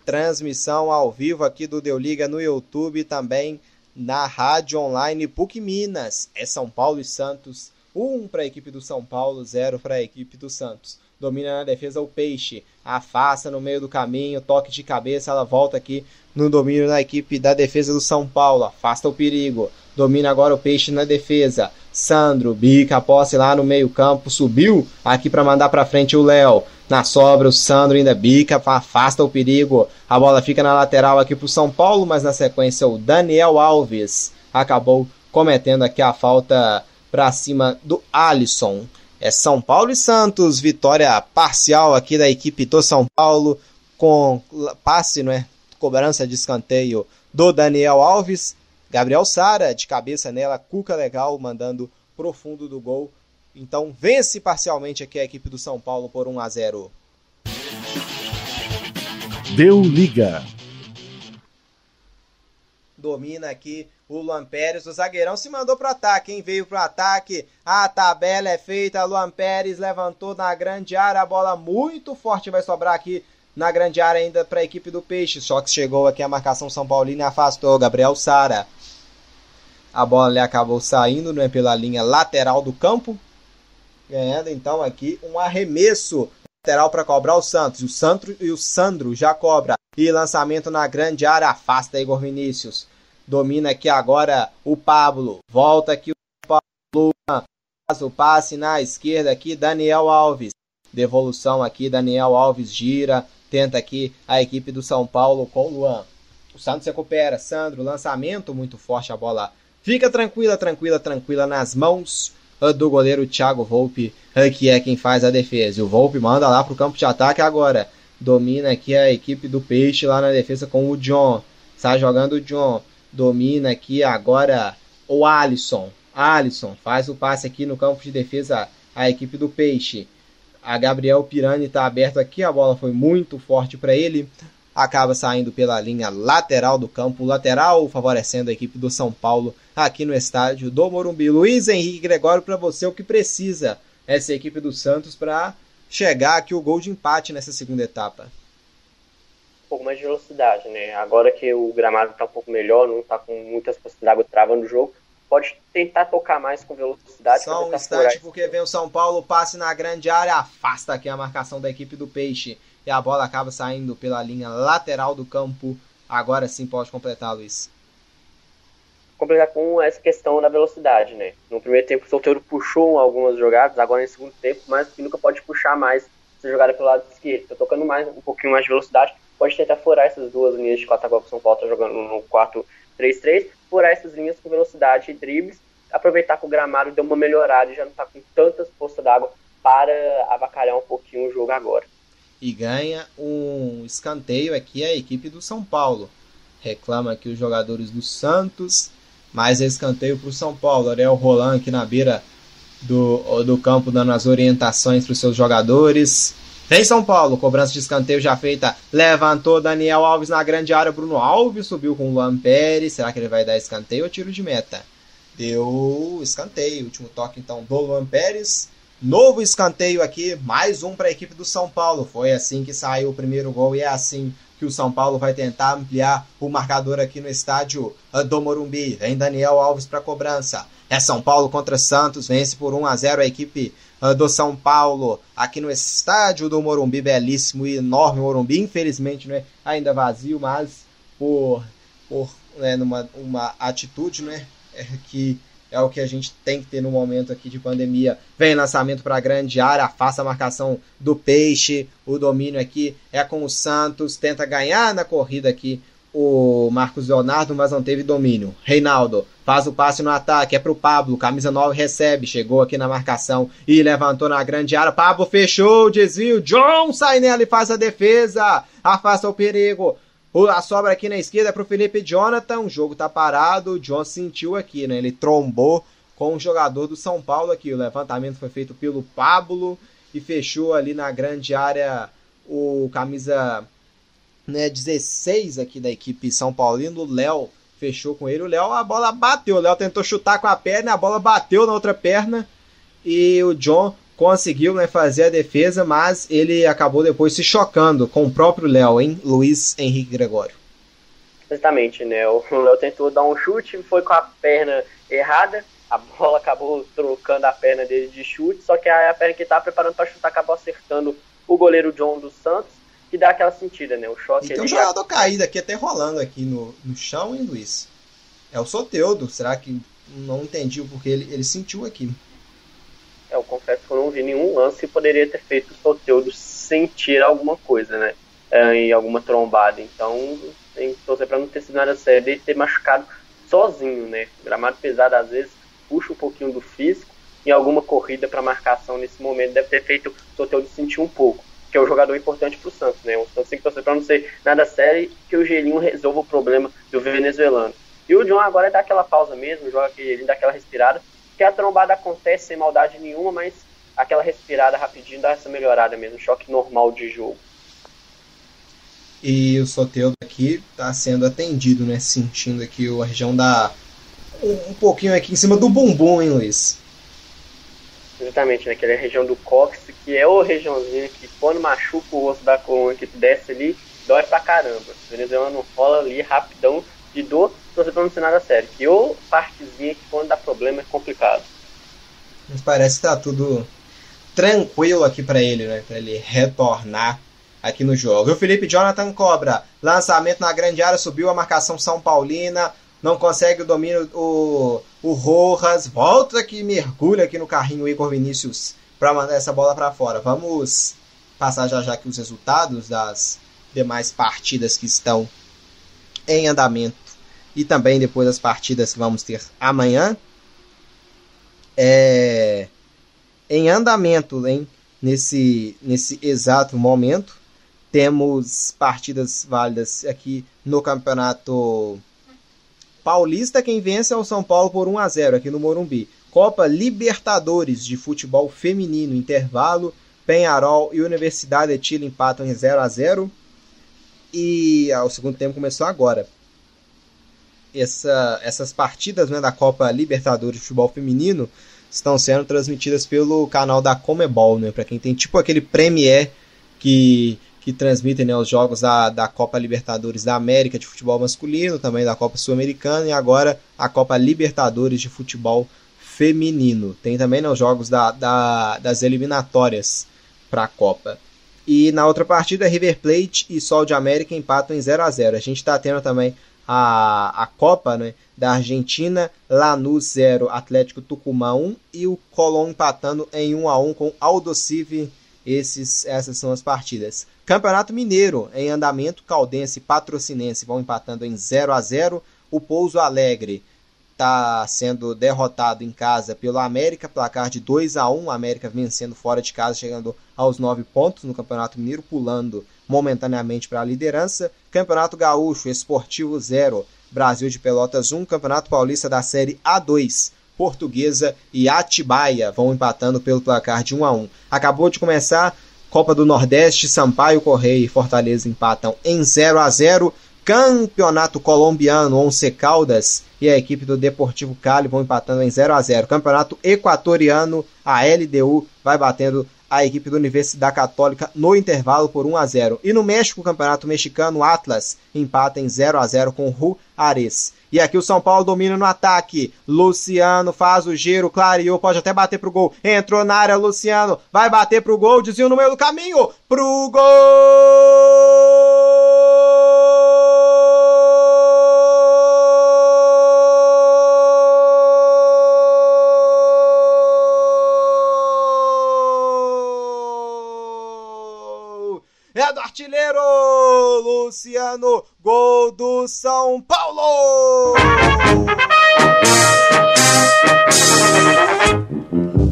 Transmissão ao vivo aqui do Deu Liga no YouTube também na rádio online PUC Minas. É São Paulo e Santos. 1 um para a equipe do São Paulo, 0 para a equipe do Santos. Domina na defesa o Peixe. Afasta no meio do caminho, toque de cabeça, ela volta aqui no domínio da equipe da defesa do São Paulo. Afasta o perigo. Domina agora o Peixe na defesa. Sandro bica a posse lá no meio-campo, subiu aqui para mandar para frente o Léo. Na sobra, o Sandro ainda bica, afasta o perigo. A bola fica na lateral aqui para o São Paulo, mas na sequência o Daniel Alves acabou cometendo aqui a falta para cima do Alisson. É São Paulo e Santos, vitória parcial aqui da equipe do São Paulo, com passe, não é? Cobrança de escanteio do Daniel Alves. Gabriel Sara de cabeça nela, Cuca legal, mandando pro fundo do gol então vence parcialmente aqui a equipe do São Paulo por 1 a 0. Deu liga. Domina aqui o Luan Pérez. O zagueirão se mandou pro ataque, hein? Veio pro ataque. A tabela é feita. Luan Pérez levantou na grande área. A bola muito forte vai sobrar aqui na grande área ainda para a equipe do Peixe. Só que chegou aqui a marcação São Paulino e afastou Gabriel Sara. A bola acabou saindo né, pela linha lateral do campo ganhando então aqui um arremesso lateral para cobrar o Santos. O Santos e o Sandro já cobra. E lançamento na grande área afasta Igor Vinícius. Domina aqui agora o Pablo. Volta aqui o Pablo. Faz o passe na esquerda aqui Daniel Alves. Devolução aqui Daniel Alves gira. Tenta aqui a equipe do São Paulo com o Luan. O Santos recupera. Sandro, lançamento muito forte a bola. Fica tranquila, tranquila, tranquila nas mãos do goleiro Thiago Volpe, que é quem faz a defesa. E o Volpe manda lá para o campo de ataque agora. Domina aqui a equipe do Peixe lá na defesa com o John. Está jogando o John. Domina aqui agora o Alisson. Alisson faz o passe aqui no campo de defesa a equipe do Peixe. A Gabriel Pirani está aberto aqui, a bola foi muito forte para ele acaba saindo pela linha lateral do campo, lateral favorecendo a equipe do São Paulo aqui no estádio do Morumbi. Luiz Henrique Gregório, para você, o que precisa essa equipe do Santos para chegar aqui o gol de empate nessa segunda etapa? Um pouco mais de velocidade, né? Agora que o gramado está um pouco melhor, não está com muitas possibilidades d'água travando o jogo, pode tentar tocar mais com velocidade. Só um instante, porque vem o São Paulo, passe na grande área, afasta aqui a marcação da equipe do Peixe e a bola acaba saindo pela linha lateral do campo. Agora sim pode completar, Luiz. Completar com essa questão da velocidade, né? No primeiro tempo o Solteiro puxou algumas jogadas, agora no segundo tempo, mas que nunca pode puxar mais essa jogada pelo lado esquerdo. Tá tocando mais, um pouquinho mais de velocidade, pode tentar furar essas duas linhas de quatro agora que o São Paulo tá jogando no 4-3-3, furar essas linhas com velocidade e dribles, aproveitar que o gramado deu uma melhorada e já não tá com tantas poças d'água para avacalhar um pouquinho o jogo agora e ganha um escanteio aqui a equipe do São Paulo. Reclama aqui os jogadores do Santos, mais escanteio para o São Paulo. Ariel Roland aqui na beira do, do campo dando as orientações para os seus jogadores. Tem São Paulo, cobrança de escanteio já feita. Levantou Daniel Alves na grande área. Bruno Alves subiu com o Luan Pérez. Será que ele vai dar escanteio ou tiro de meta? Deu escanteio. Último toque então do Luan Pérez. Novo escanteio aqui, mais um para a equipe do São Paulo. Foi assim que saiu o primeiro gol e é assim que o São Paulo vai tentar ampliar o marcador aqui no estádio ah, do Morumbi. Vem Daniel Alves para cobrança. É São Paulo contra Santos, vence por 1 a 0 a equipe uh, do São Paulo aqui no estádio do Morumbi, belíssimo e enorme Morumbi, infelizmente não é ainda vazio, mas por, por né, numa, uma atitude né, é que é o que a gente tem que ter no momento aqui de pandemia. Vem lançamento para a grande área, afasta a marcação do Peixe, o domínio aqui é com o Santos, tenta ganhar na corrida aqui o Marcos Leonardo, mas não teve domínio. Reinaldo faz o passe no ataque, é para o Pablo, camisa 9 recebe, chegou aqui na marcação e levantou na grande área. Pablo fechou desvio, John sai nela e faz a defesa, afasta o perigo. A sobra aqui na esquerda é para o Felipe Jonathan. O jogo tá parado. O John sentiu aqui, né? Ele trombou com o jogador do São Paulo aqui. O levantamento foi feito pelo Pablo e fechou ali na grande área o camisa né, 16 aqui da equipe São Paulino. O Léo fechou com ele. O Léo, a bola bateu. O Léo tentou chutar com a perna, a bola bateu na outra perna. E o John conseguiu né, fazer a defesa, mas ele acabou depois se chocando com o próprio Léo, hein? Luiz Henrique Gregório. Exatamente, né? O Léo tentou dar um chute, foi com a perna errada, a bola acabou trocando a perna dele de chute, só que a perna que estava preparando para chutar acabou acertando o goleiro John dos Santos, que dá aquela sentida, né? O choque. E tem um jogador caído aqui, até rolando aqui no, no chão, hein, Luiz? É o Soteudo. Será que não entendi o porquê ele, ele sentiu aqui? É, eu confesso que eu não vi nenhum lance que poderia ter feito o Soteudo sentir alguma coisa, né? É, em alguma trombada. Então, tem que torcer para não ter sido nada sério e ter machucado sozinho, né? Gramado pesado às vezes puxa um pouquinho do físico em alguma corrida para marcação nesse momento deve ter feito o Soteudo sentir um pouco, que é um jogador importante para o Santos, né? O Santos tem que torcer para não ser nada sério que o Gelinho resolva o problema do venezuelano. E o John agora dá aquela pausa mesmo, joga aquele, dá aquela respirada, que a trombada acontece sem maldade nenhuma, mas aquela respirada rapidinho dá essa melhorada mesmo, choque normal de jogo. E o Soteudo aqui está sendo atendido, né? Sentindo aqui a região da. Um, um pouquinho aqui em cima do bumbum, hein, Luiz? Exatamente, naquela né? região do cóccix, que é o regiãozinho que quando machuca o osso da coluna que desce ali, dói pra caramba. O venezuelano rola ali rapidão de dor, você pra não ser nada sério. Que ou partezinha que quando dá problema é complicado. Mas parece que tá tudo tranquilo aqui para ele, né? Pra ele retornar aqui no jogo. E o Felipe Jonathan cobra. Lançamento na grande área, subiu a marcação São Paulina. Não consegue o domínio o, o Rojas. Volta aqui, mergulha aqui no carrinho o Igor Vinícius para mandar essa bola para fora. Vamos passar já já aqui os resultados das demais partidas que estão em andamento e também depois das partidas que vamos ter amanhã. É, em andamento, hein? Nesse, nesse exato momento, temos partidas válidas aqui no Campeonato Paulista. Quem vence é o São Paulo por 1 a 0 aqui no Morumbi. Copa Libertadores de futebol feminino, intervalo. Penharol e Universidade de Chile empatam em 0 a 0 E ah, o segundo tempo começou agora. Essa, essas partidas né, da Copa Libertadores de futebol feminino estão sendo transmitidas pelo canal da Comebol, né? Para quem tem tipo aquele Premier que que transmitem né, os jogos da, da Copa Libertadores da América de futebol masculino, também da Copa Sul-Americana e agora a Copa Libertadores de futebol feminino. Tem também né, os jogos da, da, das eliminatórias para a Copa. E na outra partida, River Plate e Sol de América empatam em 0 a 0 A gente está tendo também a, a Copa né, da Argentina, Lanús 0, Atlético Tucumã 1 e o Colón empatando em 1 a 1 com Aldosive. Esses, essas são as partidas. Campeonato Mineiro em andamento, Caldense e Patrocinense vão empatando em 0 a 0. O Pouso Alegre está sendo derrotado em casa pelo América, placar de 2 a 1. América vencendo fora de casa, chegando aos 9 pontos no Campeonato Mineiro, pulando momentaneamente para a liderança. Campeonato Gaúcho, Esportivo 0, Brasil de Pelotas 1, Campeonato Paulista da Série A2. Portuguesa e Atibaia vão empatando pelo placar de 1 a 1. Acabou de começar Copa do Nordeste, Sampaio Correia e Fortaleza empatam em 0 a 0 Campeonato Colombiano, Once Caldas e a equipe do Deportivo Cali vão empatando em 0 a 0 Campeonato Equatoriano, a LDU vai batendo a equipe da Universidade Católica no intervalo por 1 a 0 E no México, o Campeonato Mexicano, Atlas empata em 0 a 0 com Juarez. E aqui o São Paulo domina no ataque. Luciano faz o giro, clareou, pode até bater pro gol. Entrou na área, Luciano vai bater pro gol, desvio no meio do caminho, pro gol! É do artilheiro Luciano, gol do São Paulo!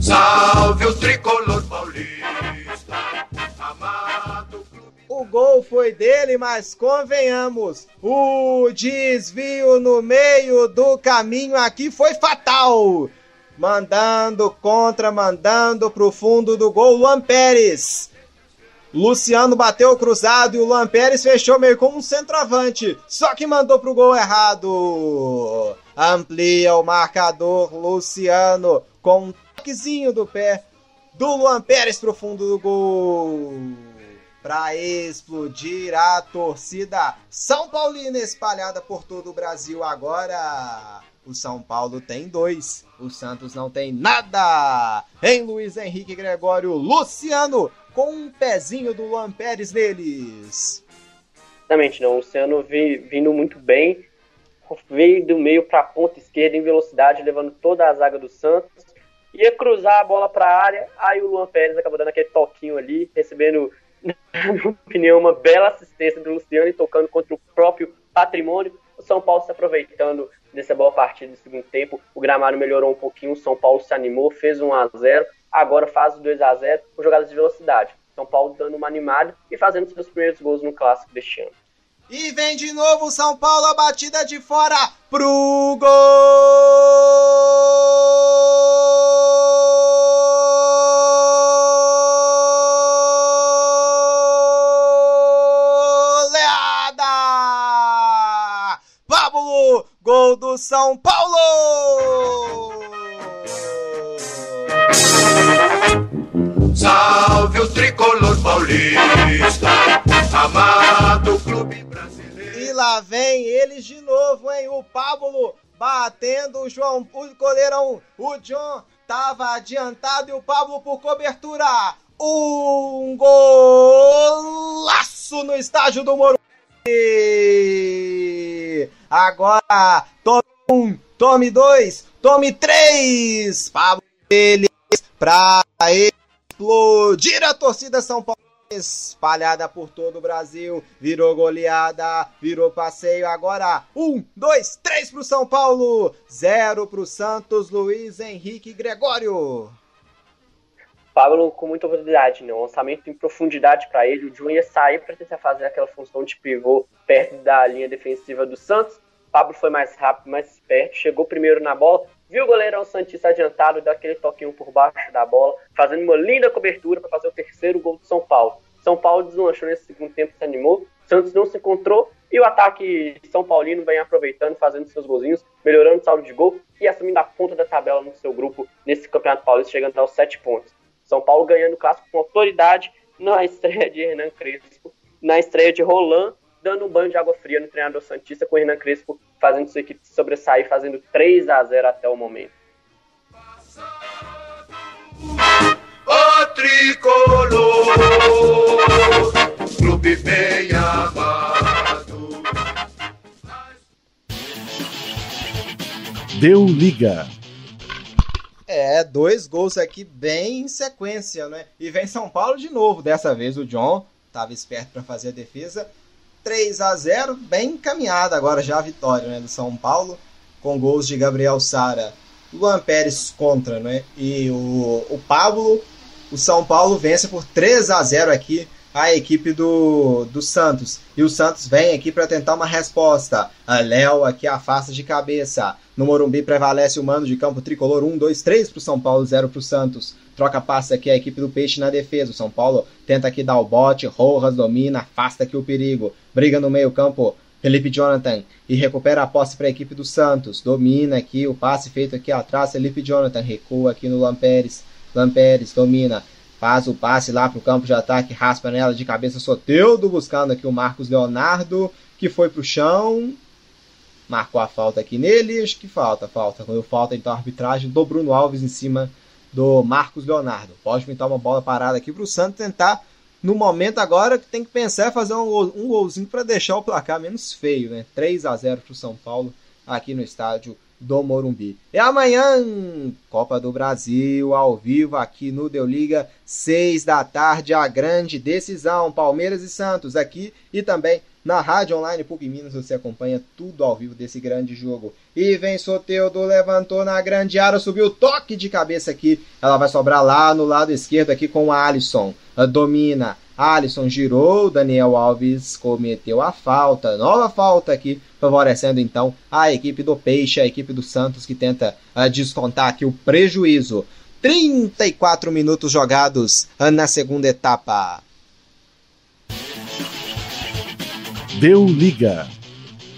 Salve o tricolor paulista, amado O gol foi dele, mas convenhamos, o desvio no meio do caminho aqui foi fatal. Mandando contra, mandando pro fundo do gol, Luan Pérez Luciano bateu cruzado e o Luan Pérez fechou meio como um centroavante. Só que mandou pro gol errado. Amplia o marcador Luciano com um toquezinho do pé do Luan Pérez pro fundo do gol. Para explodir a torcida São Paulina espalhada por todo o Brasil agora. O São Paulo tem dois, o Santos não tem nada. Em Luiz Henrique Gregório, Luciano com um pezinho do Luan Pérez neles. Exatamente, não. O Luciano vindo muito bem, veio do meio para a ponta esquerda em velocidade, levando toda a zaga do Santos. Ia cruzar a bola para a área, aí o Luan Pérez acabou dando aquele toquinho ali, recebendo, na minha opinião, uma bela assistência do Luciano e tocando contra o próprio patrimônio. O São Paulo se aproveitando dessa boa partida do segundo tempo. O gramado melhorou um pouquinho, o São Paulo se animou, fez 1 a 0 agora faz o 2 a 0 com jogadas de velocidade. São Paulo dando uma animada e fazendo seus primeiros gols no clássico deste ano. E vem de novo São Paulo, a batida de fora pro gol! Leada! Pablo, gol do São Paulo! Salve o tricolor paulista, amado clube brasileiro. E lá vem eles de novo, hein? O Pablo batendo o João, o goleirão, o John tava adiantado e o Pablo por cobertura. Um golaço no estádio do Morumbi. Agora, tome um, tome dois, tome três. Pablo ele pra explodir a torcida São Paulo. Espalhada por todo o Brasil, virou goleada, virou passeio, agora um, dois, três pro São Paulo, zero pro Santos, Luiz Henrique Gregório. Pablo com muita oportunidade, né? Um lançamento em profundidade para ele, o Jun ia sair para tentar fazer aquela função de pivô perto da linha defensiva do Santos, Pablo foi mais rápido, mais esperto, chegou primeiro na bola, viu o goleirão Santista adiantado, deu aquele toquinho por baixo da bola, fazendo uma linda cobertura para fazer o terceiro gol do São Paulo. São Paulo deslanchou nesse segundo tempo, se animou, Santos não se encontrou e o ataque São Paulino vem aproveitando, fazendo seus golzinhos, melhorando o saldo de gol e assumindo a ponta da tabela no seu grupo nesse Campeonato Paulista, chegando aos sete pontos. São Paulo ganhando o clássico com autoridade na estreia de Hernan Crespo, na estreia de Roland dando um banho de água fria no treinador Santista, com o Hernan Crespo fazendo sua equipe sobressair, fazendo 3 a 0 até o momento. O tricolor, clube bem amado. Deu liga. É, dois gols aqui bem em sequência, né? E vem São Paulo de novo. Dessa vez o John estava esperto para fazer a defesa. 3 a 0 bem encaminhada agora já a vitória né, do São Paulo, com gols de Gabriel Sara, Luan Pérez contra, né? E o, o Pablo, o São Paulo vence por 3 a 0 aqui a equipe do, do Santos. E o Santos vem aqui para tentar uma resposta. A Léo aqui afasta de cabeça. No Morumbi prevalece o mando de campo tricolor 1, 2, 3 para o São Paulo, 0 para o Santos. Troca passe aqui a equipe do Peixe na defesa. O São Paulo tenta aqui dar o bote, Rojas domina, afasta aqui o perigo. Briga no meio campo, Felipe Jonathan e recupera a posse para a equipe do Santos. Domina aqui o passe feito aqui atrás, Felipe Jonathan recua aqui no Lamperes. Lamperes domina, faz o passe lá para o campo de ataque, raspa nela de cabeça Soteudo, buscando aqui o Marcos Leonardo, que foi para o chão, marcou a falta aqui nele, acho que falta, falta. Quando falta, então a arbitragem do Bruno Alves em cima do Marcos Leonardo. Pode pintar uma bola parada aqui para o Santos tentar, no momento agora, que tem que pensar é fazer um, um golzinho para deixar o placar menos feio, né? 3 a 0 para o São Paulo aqui no estádio do Morumbi. E amanhã, Copa do Brasil, ao vivo aqui no Deu Liga, 6 da tarde, a grande decisão, Palmeiras e Santos aqui e também na Rádio Online PUC Minas você acompanha tudo ao vivo desse grande jogo. E vem Soteudo, levantou na grande área, subiu toque de cabeça aqui. Ela vai sobrar lá no lado esquerdo aqui com o Alisson. Domina. Alisson girou, Daniel Alves cometeu a falta, nova falta aqui, favorecendo então a equipe do Peixe, a equipe do Santos que tenta uh, descontar aqui o prejuízo. 34 minutos jogados uh, na segunda etapa. Deu liga.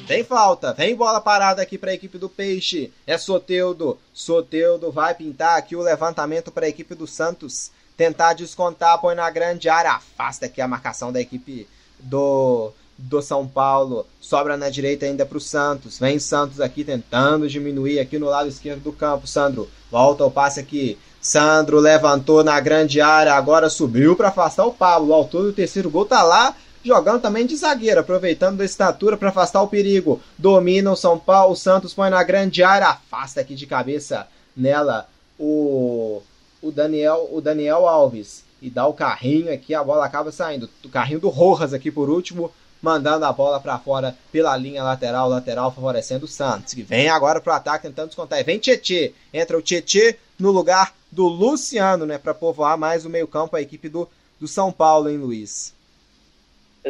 Tem falta, vem bola parada aqui para a equipe do Peixe. É Soteudo. Soteudo vai pintar aqui o levantamento para a equipe do Santos. Tentar descontar, põe na grande área. Afasta aqui a marcação da equipe do, do São Paulo. Sobra na direita ainda para o Santos. Vem Santos aqui tentando diminuir aqui no lado esquerdo do campo. Sandro, volta o passe aqui. Sandro levantou na grande área, agora subiu para afastar o Pablo. O autor do terceiro gol tá lá jogando também de zagueiro, aproveitando da estatura para afastar o perigo. Domina o São Paulo, o Santos põe na grande área, afasta aqui de cabeça nela o, o Daniel, o Daniel Alves e dá o carrinho aqui, a bola acaba saindo. O carrinho do Rojas aqui por último, mandando a bola para fora pela linha lateral, lateral favorecendo o Santos, que vem agora pro ataque tentando descontar. E vem Tietê, entra o Tietê no lugar do Luciano, né, para povoar mais o meio-campo a equipe do, do São Paulo, hein, Luiz?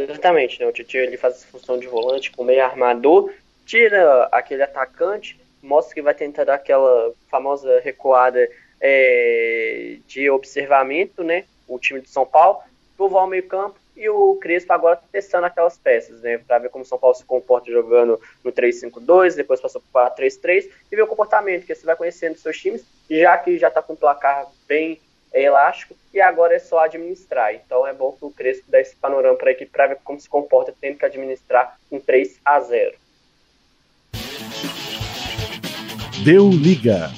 Exatamente, né? O Titi ele faz essa função de volante com meio armador, tira aquele atacante, mostra que vai tentar dar aquela famosa recuada é, de observamento, né? O time de São Paulo, povoar o meio campo e o Crespo agora testando aquelas peças, né? Para ver como o São Paulo se comporta jogando no 3-5-2, depois passou para 4-3-3 e ver o comportamento, que você vai conhecendo seus times, já que já está com o placar bem é elástico e agora é só administrar. Então é bom que o Crespo dê esse panorama para a equipe para ver como se comporta tendo que administrar um 3 a 0. Deu liga.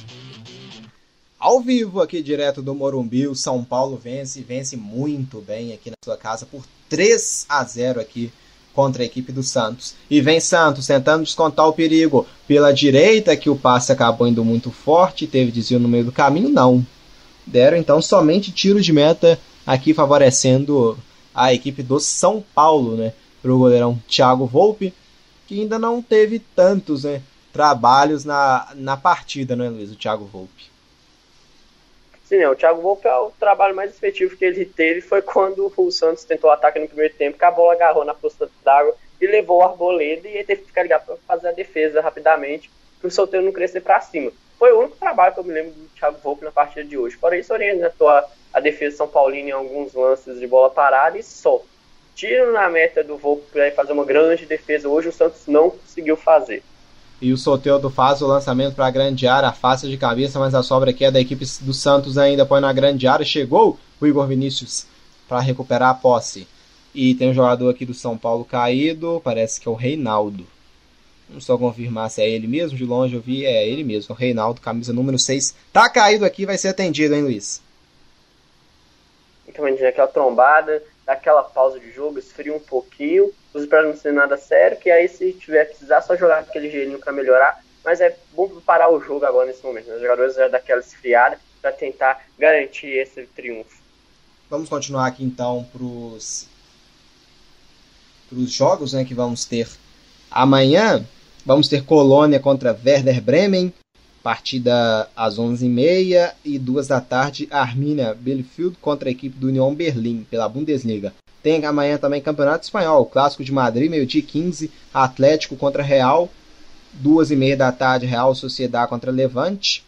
Ao vivo aqui direto do Morumbi, o São Paulo vence, vence muito bem aqui na sua casa por 3 a 0 aqui contra a equipe do Santos. E vem Santos tentando descontar o perigo pela direita que o passe acabou indo muito forte, teve desvio no meio do caminho, não deram então somente tiro de meta aqui favorecendo a equipe do São Paulo, né? Para o goleirão Thiago Volpe, que ainda não teve tantos né, trabalhos na, na partida, né, Luiz? O Thiago Volpe. Sim, né, o Thiago Volpe é o trabalho mais efetivo que ele teve foi quando o Santos tentou o ataque no primeiro tempo, que a bola agarrou na posta d'água e levou o Arboleda e ele teve que ficar ligado para fazer a defesa rapidamente, para o solteiro não crescer para cima. Foi o único trabalho que eu me lembro do Thiago Volpe na partida de hoje. Fora isso, orientou a, a defesa São Paulino em alguns lances de bola parada e só. Tiro na meta do Volpe para fazer uma grande defesa. Hoje o Santos não conseguiu fazer. E o Soteldo faz o lançamento para a grande área, afasta de cabeça, mas a sobra aqui é da equipe do Santos ainda, põe na grande área. Chegou o Igor Vinícius para recuperar a posse. E tem um jogador aqui do São Paulo caído, parece que é o Reinaldo. Vamos só confirmar se é ele mesmo. De longe eu vi, é ele mesmo. O Reinaldo, camisa número 6. Tá caído aqui, vai ser atendido, hein, Luiz? Então, aquela trombada, aquela pausa de jogo, esfria um pouquinho. Os para não ser nada sério, que aí se tiver precisar, só jogar aquele gelinho para melhorar. Mas é bom parar o jogo agora nesse momento. Né? Os jogadores já daquela esfriada para tentar garantir esse triunfo. Vamos continuar aqui então para os jogos né, que vamos ter amanhã. Vamos ter Colônia contra Werder Bremen, partida às 11h30 e 2 da tarde, Arminia Bielefeld contra a equipe do União Berlim, pela Bundesliga. Tem amanhã também Campeonato Espanhol, Clássico de Madrid, meio-dia 15, Atlético contra Real, 2 e meia da tarde, Real Sociedade contra Levante.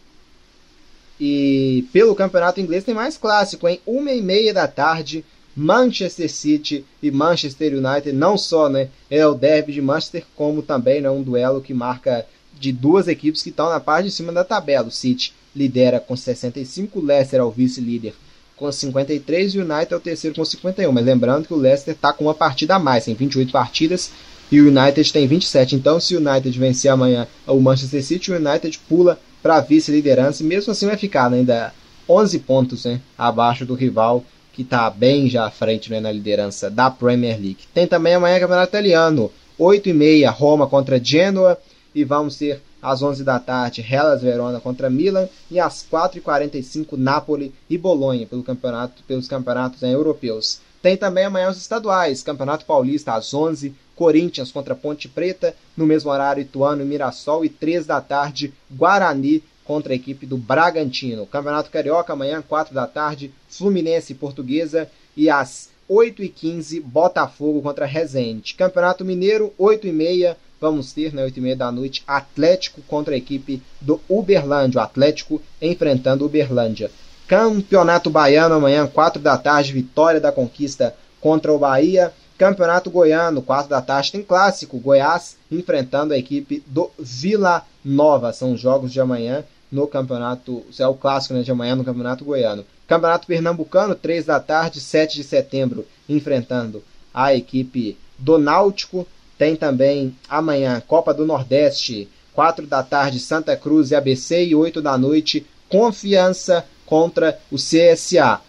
E pelo campeonato inglês tem mais clássico, hein? Uma e meia da tarde, Manchester City e Manchester United. Não só, né? É o derby de Manchester, como também né, um duelo que marca de duas equipes que estão na parte de cima da tabela. O City lidera com 65, o Leicester é o vice-líder com 53 e o United é o terceiro com 51. Mas lembrando que o Leicester está com uma partida a mais, tem 28 partidas e o United tem 27. Então, se o United vencer amanhã o Manchester City, o United pula para a vice-liderança e mesmo assim vai ficar né, ainda 11 pontos né, abaixo do rival que está bem já à frente né, na liderança da Premier League. Tem também amanhã Campeonato Italiano, 8 e meia Roma contra Genoa e vamos ter às 11 da tarde Hellas Verona contra Milan e às 4h45 Napoli e Bolonha pelo campeonato, pelos campeonatos né, europeus. Tem também amanhã os estaduais, Campeonato Paulista às 11 Corinthians contra Ponte Preta, no mesmo horário Ituano e Mirassol e 3 da tarde Guarani contra a equipe do Bragantino. Campeonato Carioca amanhã 4 da tarde Fluminense Portuguesa e às 8h15 Botafogo contra Resende. Campeonato Mineiro 8h30 vamos ter, né, 8 e meia da noite, Atlético contra a equipe do Uberlândia. O Atlético enfrentando Uberlândia. Campeonato Baiano, amanhã, 4 da tarde, Vitória da Conquista contra o Bahia. Campeonato Goiano, 4 da tarde, tem clássico. Goiás enfrentando a equipe do Vila Nova. São os jogos de amanhã no campeonato. É o clássico né, de amanhã no Campeonato Goiano. Campeonato Pernambucano, 3 da tarde, 7 de setembro, enfrentando a equipe do Náutico. Tem também amanhã Copa do Nordeste, 4 da tarde Santa Cruz e ABC e 8 da noite Confiança contra o CSA.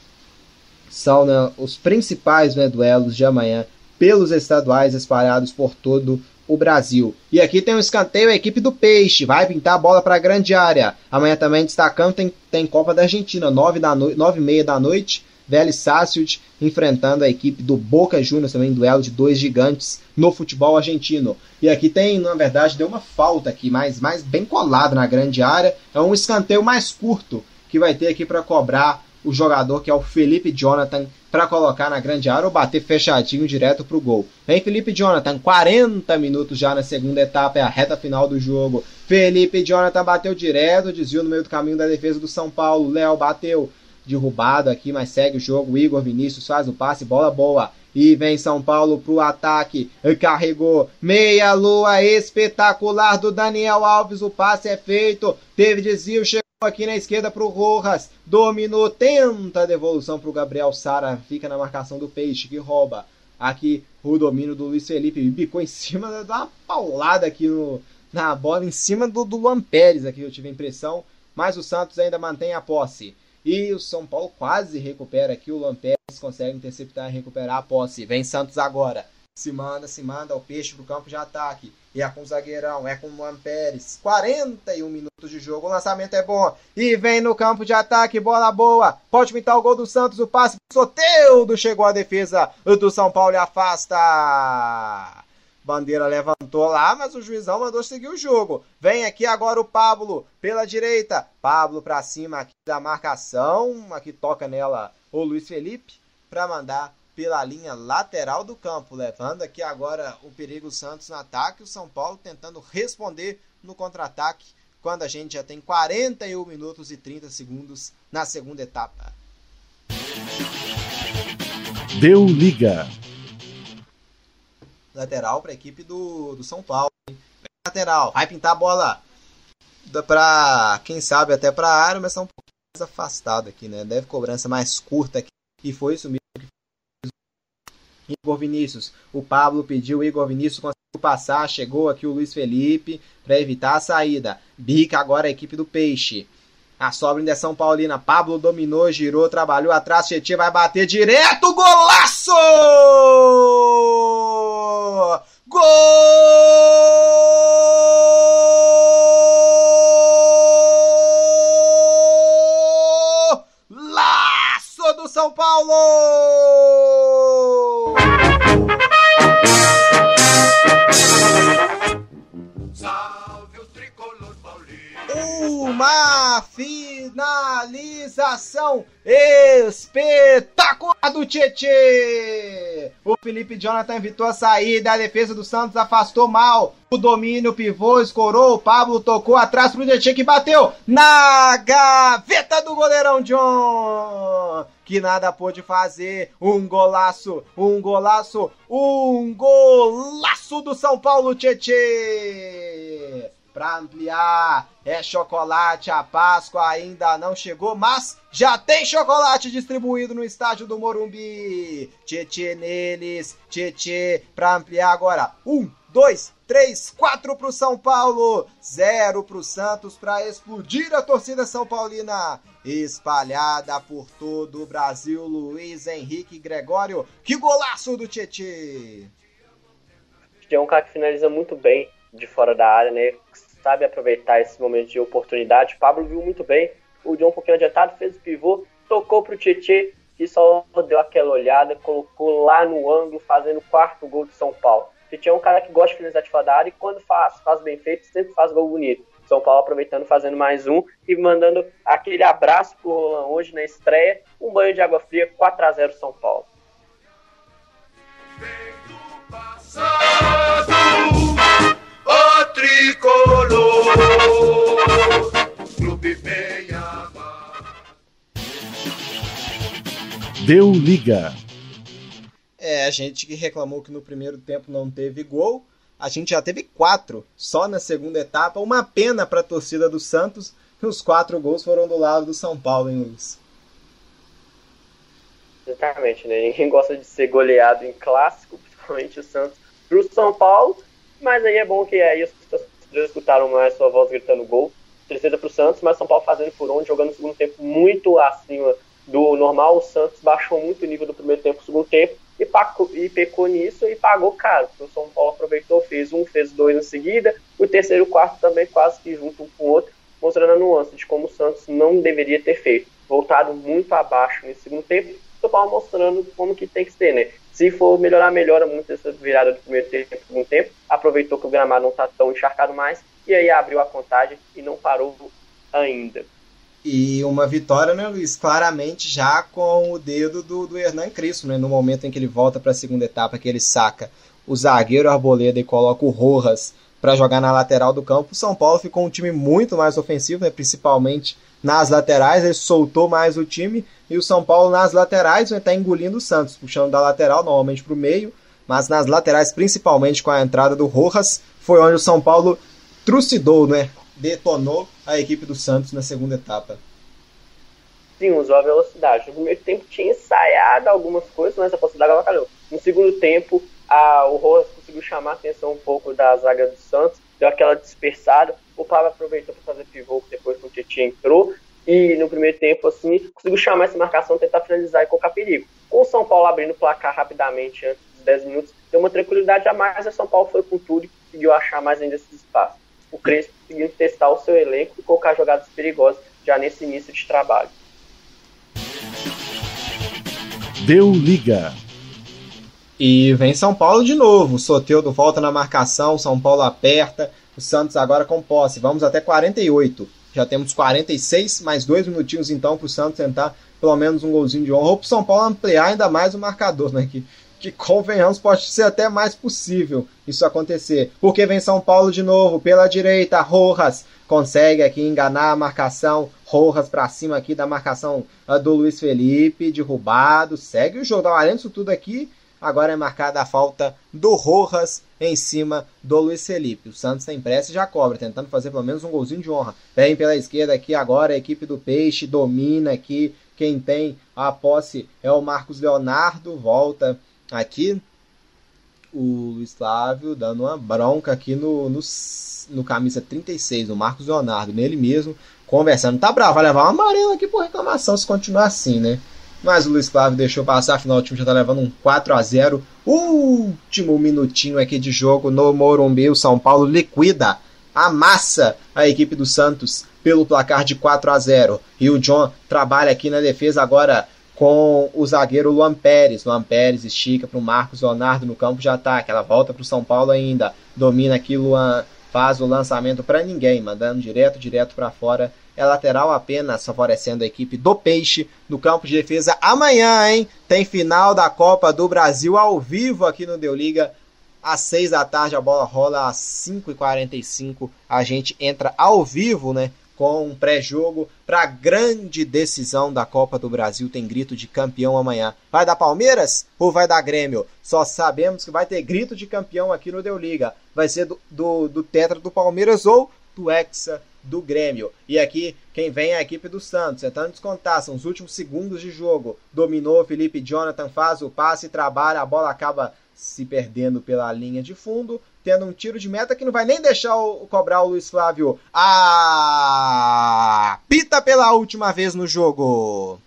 São né, os principais né, duelos de amanhã pelos estaduais espalhados por todo o Brasil. E aqui tem um escanteio, a equipe do Peixe vai pintar a bola para a grande área. Amanhã também destacando tem, tem Copa da Argentina, 9 da no... 9 e meia da noite. Vélez Sarsfield enfrentando a equipe do Boca Juniors, também duelo de dois gigantes no futebol argentino. E aqui tem, na verdade, deu uma falta aqui, mais, mais bem colado na grande área. É um escanteio mais curto que vai ter aqui para cobrar o jogador que é o Felipe Jonathan para colocar na grande área ou bater fechadinho direto pro gol. Vem Felipe Jonathan, 40 minutos já na segunda etapa, é a reta final do jogo. Felipe Jonathan bateu direto, desviou no meio do caminho da defesa do São Paulo. Léo bateu derrubado aqui, mas segue o jogo. Igor Vinícius faz o passe, bola boa. E vem São Paulo pro ataque. Carregou. Meia lua espetacular do Daniel Alves. O passe é feito. Teve desvio, chegou aqui na esquerda pro Rojas. Dominou, tenta a devolução pro Gabriel Sara. Fica na marcação do Peixe que rouba. Aqui o domínio do Luiz Felipe. Bicou em cima, dá uma paulada aqui no, na bola, em cima do, do Luan Pérez aqui, eu tive a impressão. Mas o Santos ainda mantém a posse. E o São Paulo quase recupera aqui. O Lampérez consegue interceptar e recuperar a posse. Vem Santos agora. Se manda, se manda o peixe pro campo de ataque. E é com o zagueirão, é com o Luan Pérez. 41 minutos de jogo, o lançamento é bom. E vem no campo de ataque, bola boa. Pode pintar o gol do Santos, o passe. Soteudo chegou a defesa do São Paulo e afasta. Bandeira levantou lá, mas o juizão mandou seguir o jogo. Vem aqui agora o Pablo pela direita. Pablo para cima aqui da marcação. Aqui toca nela o Luiz Felipe para mandar pela linha lateral do campo, levando aqui agora o perigo Santos no ataque, o São Paulo tentando responder no contra-ataque, quando a gente já tem 41 minutos e 30 segundos na segunda etapa. Deu liga lateral para a equipe do, do São Paulo. Lateral, vai pintar a bola para quem sabe até para a área, mas está um pouco mais afastado aqui, né? Deve cobrança mais curta aqui. E foi isso mesmo Igor Vinícius. O Pablo pediu, o Igor Vinícius conseguiu passar, chegou aqui o Luiz Felipe para evitar a saída. Bica agora a equipe do Peixe. A sobra ainda é São Paulina. Pablo dominou, girou, trabalhou atrás. Tietchan vai bater direto. Golaço! Gol! Laço do São Paulo! Uma finalização espetacular do Tietê! O Felipe Jonathan evitou a saída, a defesa do Santos afastou mal. o domínio, pivô, escorou, o Pablo tocou atrás pro Tietchan que bateu na gaveta do goleirão John, que nada pôde fazer, um golaço, um golaço, um golaço do São Paulo Tietchan para ampliar. É chocolate, a Páscoa ainda não chegou, mas já tem chocolate distribuído no estádio do Morumbi. Tietê neles, Tietê para ampliar agora. Um, dois, três, quatro para o São Paulo, zero para Santos para explodir a torcida São Paulina. Espalhada por todo o Brasil, Luiz Henrique Gregório. Que golaço do Tietê! É um cara que finaliza muito bem de fora da área, né? Sabe aproveitar esse momento de oportunidade. Pablo viu muito bem. O John um pouquinho adiantado, fez o pivô, tocou pro Tietê, que só deu aquela olhada, colocou lá no ângulo, fazendo o quarto gol de São Paulo. Tietê é um cara que gosta de finalizar de fora da área e quando faz, faz bem feito, sempre faz gol bonito. São Paulo aproveitando, fazendo mais um e mandando aquele abraço pro Roland hoje na estreia. Um banho de água fria, 4 a 0 São Paulo. O tricolor, clube bem amado. Deu liga. É, a gente que reclamou que no primeiro tempo não teve gol, a gente já teve quatro só na segunda etapa. Uma pena para a torcida do Santos que os quatro gols foram do lado do São Paulo, hein, Luiz? Exatamente, né? Ninguém gosta de ser goleado em clássico, principalmente o Santos pro São Paulo. Mas aí é bom que aí os torcedores escutaram mais sua voz gritando gol. Tristeza pro Santos, mas São Paulo fazendo por onde, jogando no segundo tempo muito acima do normal. O Santos baixou muito o nível do primeiro tempo pro segundo tempo e, pacou, e pecou nisso e pagou caro. Porque o São Paulo aproveitou, fez um, fez dois em seguida. O terceiro e o quarto também quase que junto um com o outro, mostrando a nuance de como o Santos não deveria ter feito. Voltado muito abaixo nesse segundo tempo. Paulo mostrando como que tem que ser, né? Se for melhorar, melhora muito essa virada do primeiro tempo segundo tempo. Aproveitou que o gramado não está tão encharcado mais e aí abriu a contagem e não parou ainda. E uma vitória, né, Luiz? Claramente já com o dedo do, do Hernan Cristo, né? No momento em que ele volta para a segunda etapa, que ele saca o zagueiro Arboleda e coloca o Rojas para jogar na lateral do campo. O São Paulo ficou um time muito mais ofensivo, né? principalmente nas laterais, ele soltou mais o time e o São Paulo nas laterais vai estar tá engolindo o Santos, puxando da lateral normalmente para o meio, mas nas laterais, principalmente com a entrada do Rojas, foi onde o São Paulo trucidou, né? detonou a equipe do Santos na segunda etapa. Sim, usou a velocidade. No primeiro tempo tinha ensaiado algumas coisas, mas a possibilidade avacalhou. No segundo tempo, a, o Rojas conseguiu chamar a atenção um pouco da zaga do Santos, deu aquela dispersada. O Pablo aproveitou para fazer pivô depois que o Tietchan entrou. E no primeiro tempo, assim, conseguiu chamar essa marcação, tentar finalizar e colocar perigo. Com o São Paulo abrindo o placar rapidamente antes dos 10 minutos, deu uma tranquilidade a mais. A São Paulo foi com tudo e conseguiu achar mais ainda esses espaços. O Crespo conseguiu testar o seu elenco e colocar jogadas perigosas já nesse início de trabalho. Deu liga. E vem São Paulo de novo. O Soteudo volta na marcação, São Paulo aperta. O Santos agora com posse. Vamos até 48. Já temos 46, mais dois minutinhos então para o Santos tentar pelo menos um golzinho de honra. Ou para o São Paulo ampliar ainda mais o marcador, né? Que, que convenhamos, pode ser até mais possível isso acontecer. Porque vem São Paulo de novo pela direita. Rojas consegue aqui enganar a marcação. Rojas para cima aqui da marcação uh, do Luiz Felipe, derrubado. Segue o jogo. Dá além disso tudo aqui. Agora é marcada a falta do Rojas em cima do Luiz Felipe. O Santos tem pressa e já cobra, tentando fazer pelo menos um golzinho de honra. Vem pela esquerda aqui agora a equipe do Peixe, domina aqui. Quem tem a posse é o Marcos Leonardo, volta aqui o Luiz Flávio dando uma bronca aqui no, no, no camisa 36, o Marcos Leonardo, nele mesmo, conversando. Tá bravo, vai levar uma amarela aqui por reclamação se continuar assim, né? Mas o Luiz Flávio deixou passar, afinal o time já tá levando um 4 a 0 Último minutinho aqui de jogo no Morumbi, o São Paulo liquida, amassa a equipe do Santos pelo placar de 4 a 0 E o John trabalha aqui na defesa agora com o zagueiro Luan Pérez. Luan Pérez estica para o Marcos Leonardo no campo de ataque. Ela volta para o São Paulo ainda. Domina aqui Luan. Faz o lançamento para ninguém, mandando direto, direto para fora. É lateral apenas, favorecendo a equipe do Peixe no campo de defesa. Amanhã, hein? Tem final da Copa do Brasil ao vivo aqui no Deu Liga. às 6 da tarde a bola rola, às 5h45 a gente entra ao vivo, né? Com um pré-jogo para a grande decisão da Copa do Brasil. Tem grito de campeão amanhã. Vai dar Palmeiras ou vai dar Grêmio? Só sabemos que vai ter grito de campeão aqui no Deu Liga. Vai ser do, do, do Tetra do Palmeiras ou do Hexa do Grêmio. E aqui quem vem é a equipe do Santos, tentando descontar, são os últimos segundos de jogo. Dominou, Felipe Jonathan faz o passe, trabalha, a bola acaba se perdendo pela linha de fundo, tendo um tiro de meta que não vai nem deixar o, cobrar o Luiz Flávio. Ah! Pita pela última vez no jogo.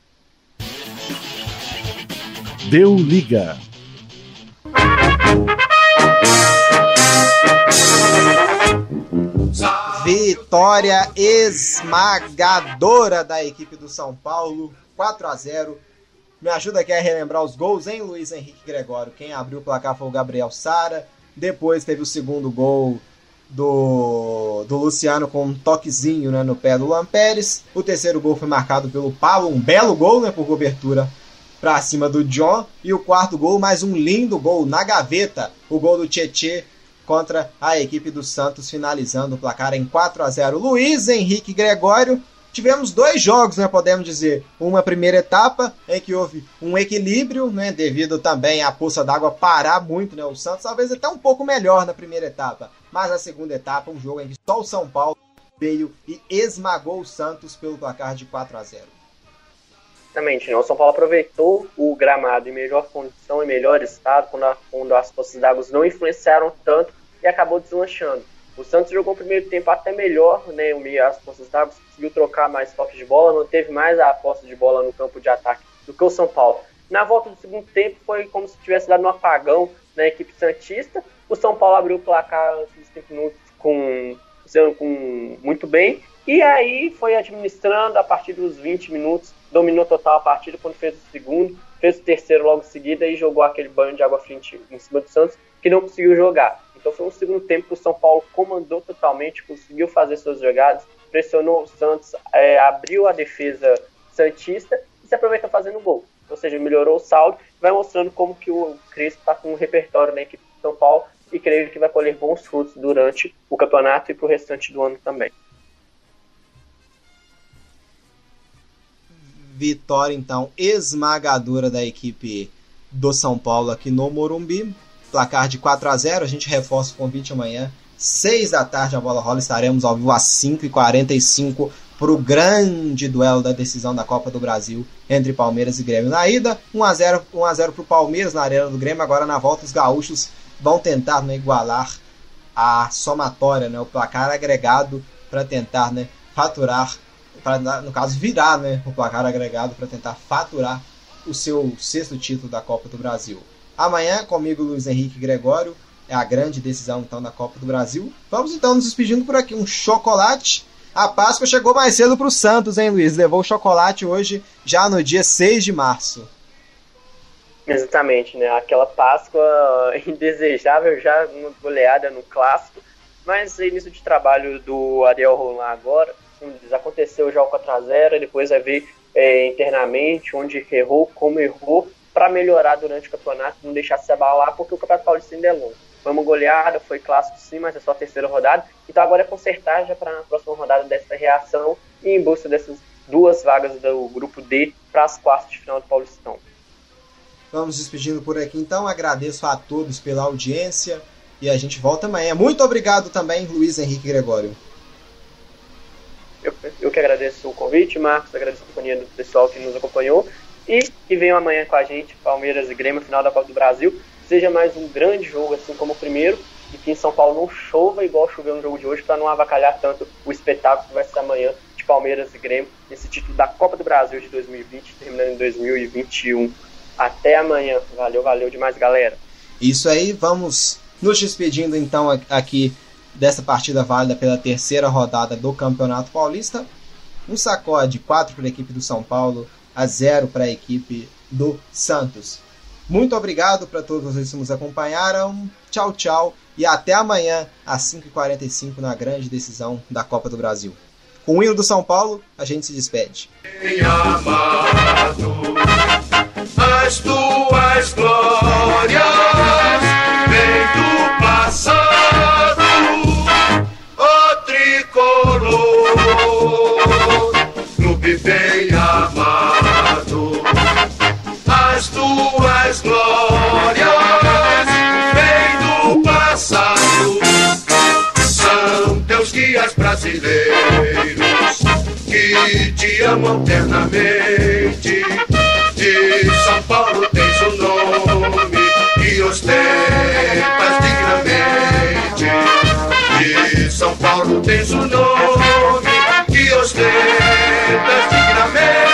Deu liga. Vitória esmagadora da equipe do São Paulo, 4 a 0 me ajuda aqui a relembrar os gols, hein, Luiz Henrique Gregório? Quem abriu o placar foi o Gabriel Sara. Depois teve o segundo gol do, do Luciano com um toquezinho né, no pé do Luan Pérez. O terceiro gol foi marcado pelo Paulo, um belo gol né, por cobertura para cima do John. E o quarto gol, mais um lindo gol na gaveta, o gol do Tietê contra a equipe do Santos, finalizando o placar em 4 a 0. Luiz Henrique Gregório tivemos dois jogos, né, podemos dizer. Uma primeira etapa em que houve um equilíbrio, né, devido também à poça d'água parar muito, né, o Santos talvez até um pouco melhor na primeira etapa. Mas a segunda etapa, um jogo em que só o São Paulo veio e esmagou o Santos pelo placar de 4 a 0. Exatamente, né? o São Paulo aproveitou o gramado em melhor condição, em melhor estado, quando, a, quando as poças d'água não influenciaram tanto e acabou deslanchando. O Santos jogou o primeiro tempo até melhor, né? As forças d'água conseguiu trocar mais toques de bola, não teve mais a posse de bola no campo de ataque do que o São Paulo. Na volta do segundo tempo foi como se tivesse dado um apagão na equipe Santista. O São Paulo abriu o placar dos 5 minutos com, com muito bem. E aí foi administrando a partir dos 20 minutos, dominou total a partida quando fez o segundo, fez o terceiro logo em seguida e jogou aquele banho de água fria em cima do Santos, que não conseguiu jogar. Então foi um segundo tempo que o São Paulo comandou totalmente, conseguiu fazer suas jogadas, pressionou o Santos, é, abriu a defesa santista e se aproveitou fazendo gol. Ou seja, melhorou o saldo, vai mostrando como que o Crespo está com um repertório na equipe de São Paulo e creio que vai colher bons frutos durante o campeonato e para o restante do ano também. Vitória, então, esmagadora da equipe do São Paulo aqui no Morumbi placar de 4 a 0 A gente reforça o convite amanhã, 6 da tarde, a bola rola. Estaremos ao vivo às 5h45 para o grande duelo da decisão da Copa do Brasil entre Palmeiras e Grêmio. Na ida, 1x0 para o Palmeiras na Arena do Grêmio. Agora, na volta, os gaúchos vão tentar né, igualar a somatória, né, o placar agregado para tentar né, faturar, para no caso virar né, o placar agregado para tentar faturar o seu sexto título da Copa do Brasil. Amanhã, comigo, Luiz Henrique Gregório, é a grande decisão então da Copa do Brasil. Vamos então nos despedindo por aqui. Um chocolate. A Páscoa chegou mais cedo para o Santos, hein, Luiz? Levou o chocolate hoje, já no dia 6 de março. Exatamente, né? Aquela Páscoa indesejável, já uma goleada no clássico. Mas início de trabalho do Ariel Roland agora, aconteceu já o 4x0, depois vai ver é, internamente onde errou, como errou, para melhorar durante o campeonato, não deixar se abalar, porque o Campeonato Paulista ainda é longo. Foi uma goleada, foi clássico sim, mas é só a terceira rodada. Então agora é consertar já para a próxima rodada dessa reação e em busca dessas duas vagas do grupo D para as quartas de final do Paulistão. Vamos despedindo por aqui então. Agradeço a todos pela audiência e a gente volta amanhã. Muito obrigado também, Luiz Henrique Gregório. Eu, eu que agradeço o convite, Marcos, agradeço a companhia do pessoal que nos acompanhou e que venham amanhã com a gente, Palmeiras e Grêmio, final da Copa do Brasil. Seja mais um grande jogo, assim como o primeiro, e que em São Paulo não chova igual choveu no jogo de hoje, para não avacalhar tanto o espetáculo que vai ser amanhã de Palmeiras e Grêmio, nesse título da Copa do Brasil de 2020, terminando em 2021. Até amanhã. Valeu, valeu demais, galera. Isso aí, vamos nos despedindo então aqui dessa partida válida pela terceira rodada do Campeonato Paulista. Um sacode 4 para a equipe do São Paulo, a 0 para a equipe do Santos. Muito obrigado para todos vocês que nos acompanharam. Tchau, tchau. E até amanhã, às 5h45, na grande decisão da Copa do Brasil. Com o hino do São Paulo, a gente se despede. as tuas glórias, vem do passado, brasileiros que te amam ternamente. De São Paulo tens o nome que ostentas dignamente. De São Paulo tens o nome que ostentas dignamente.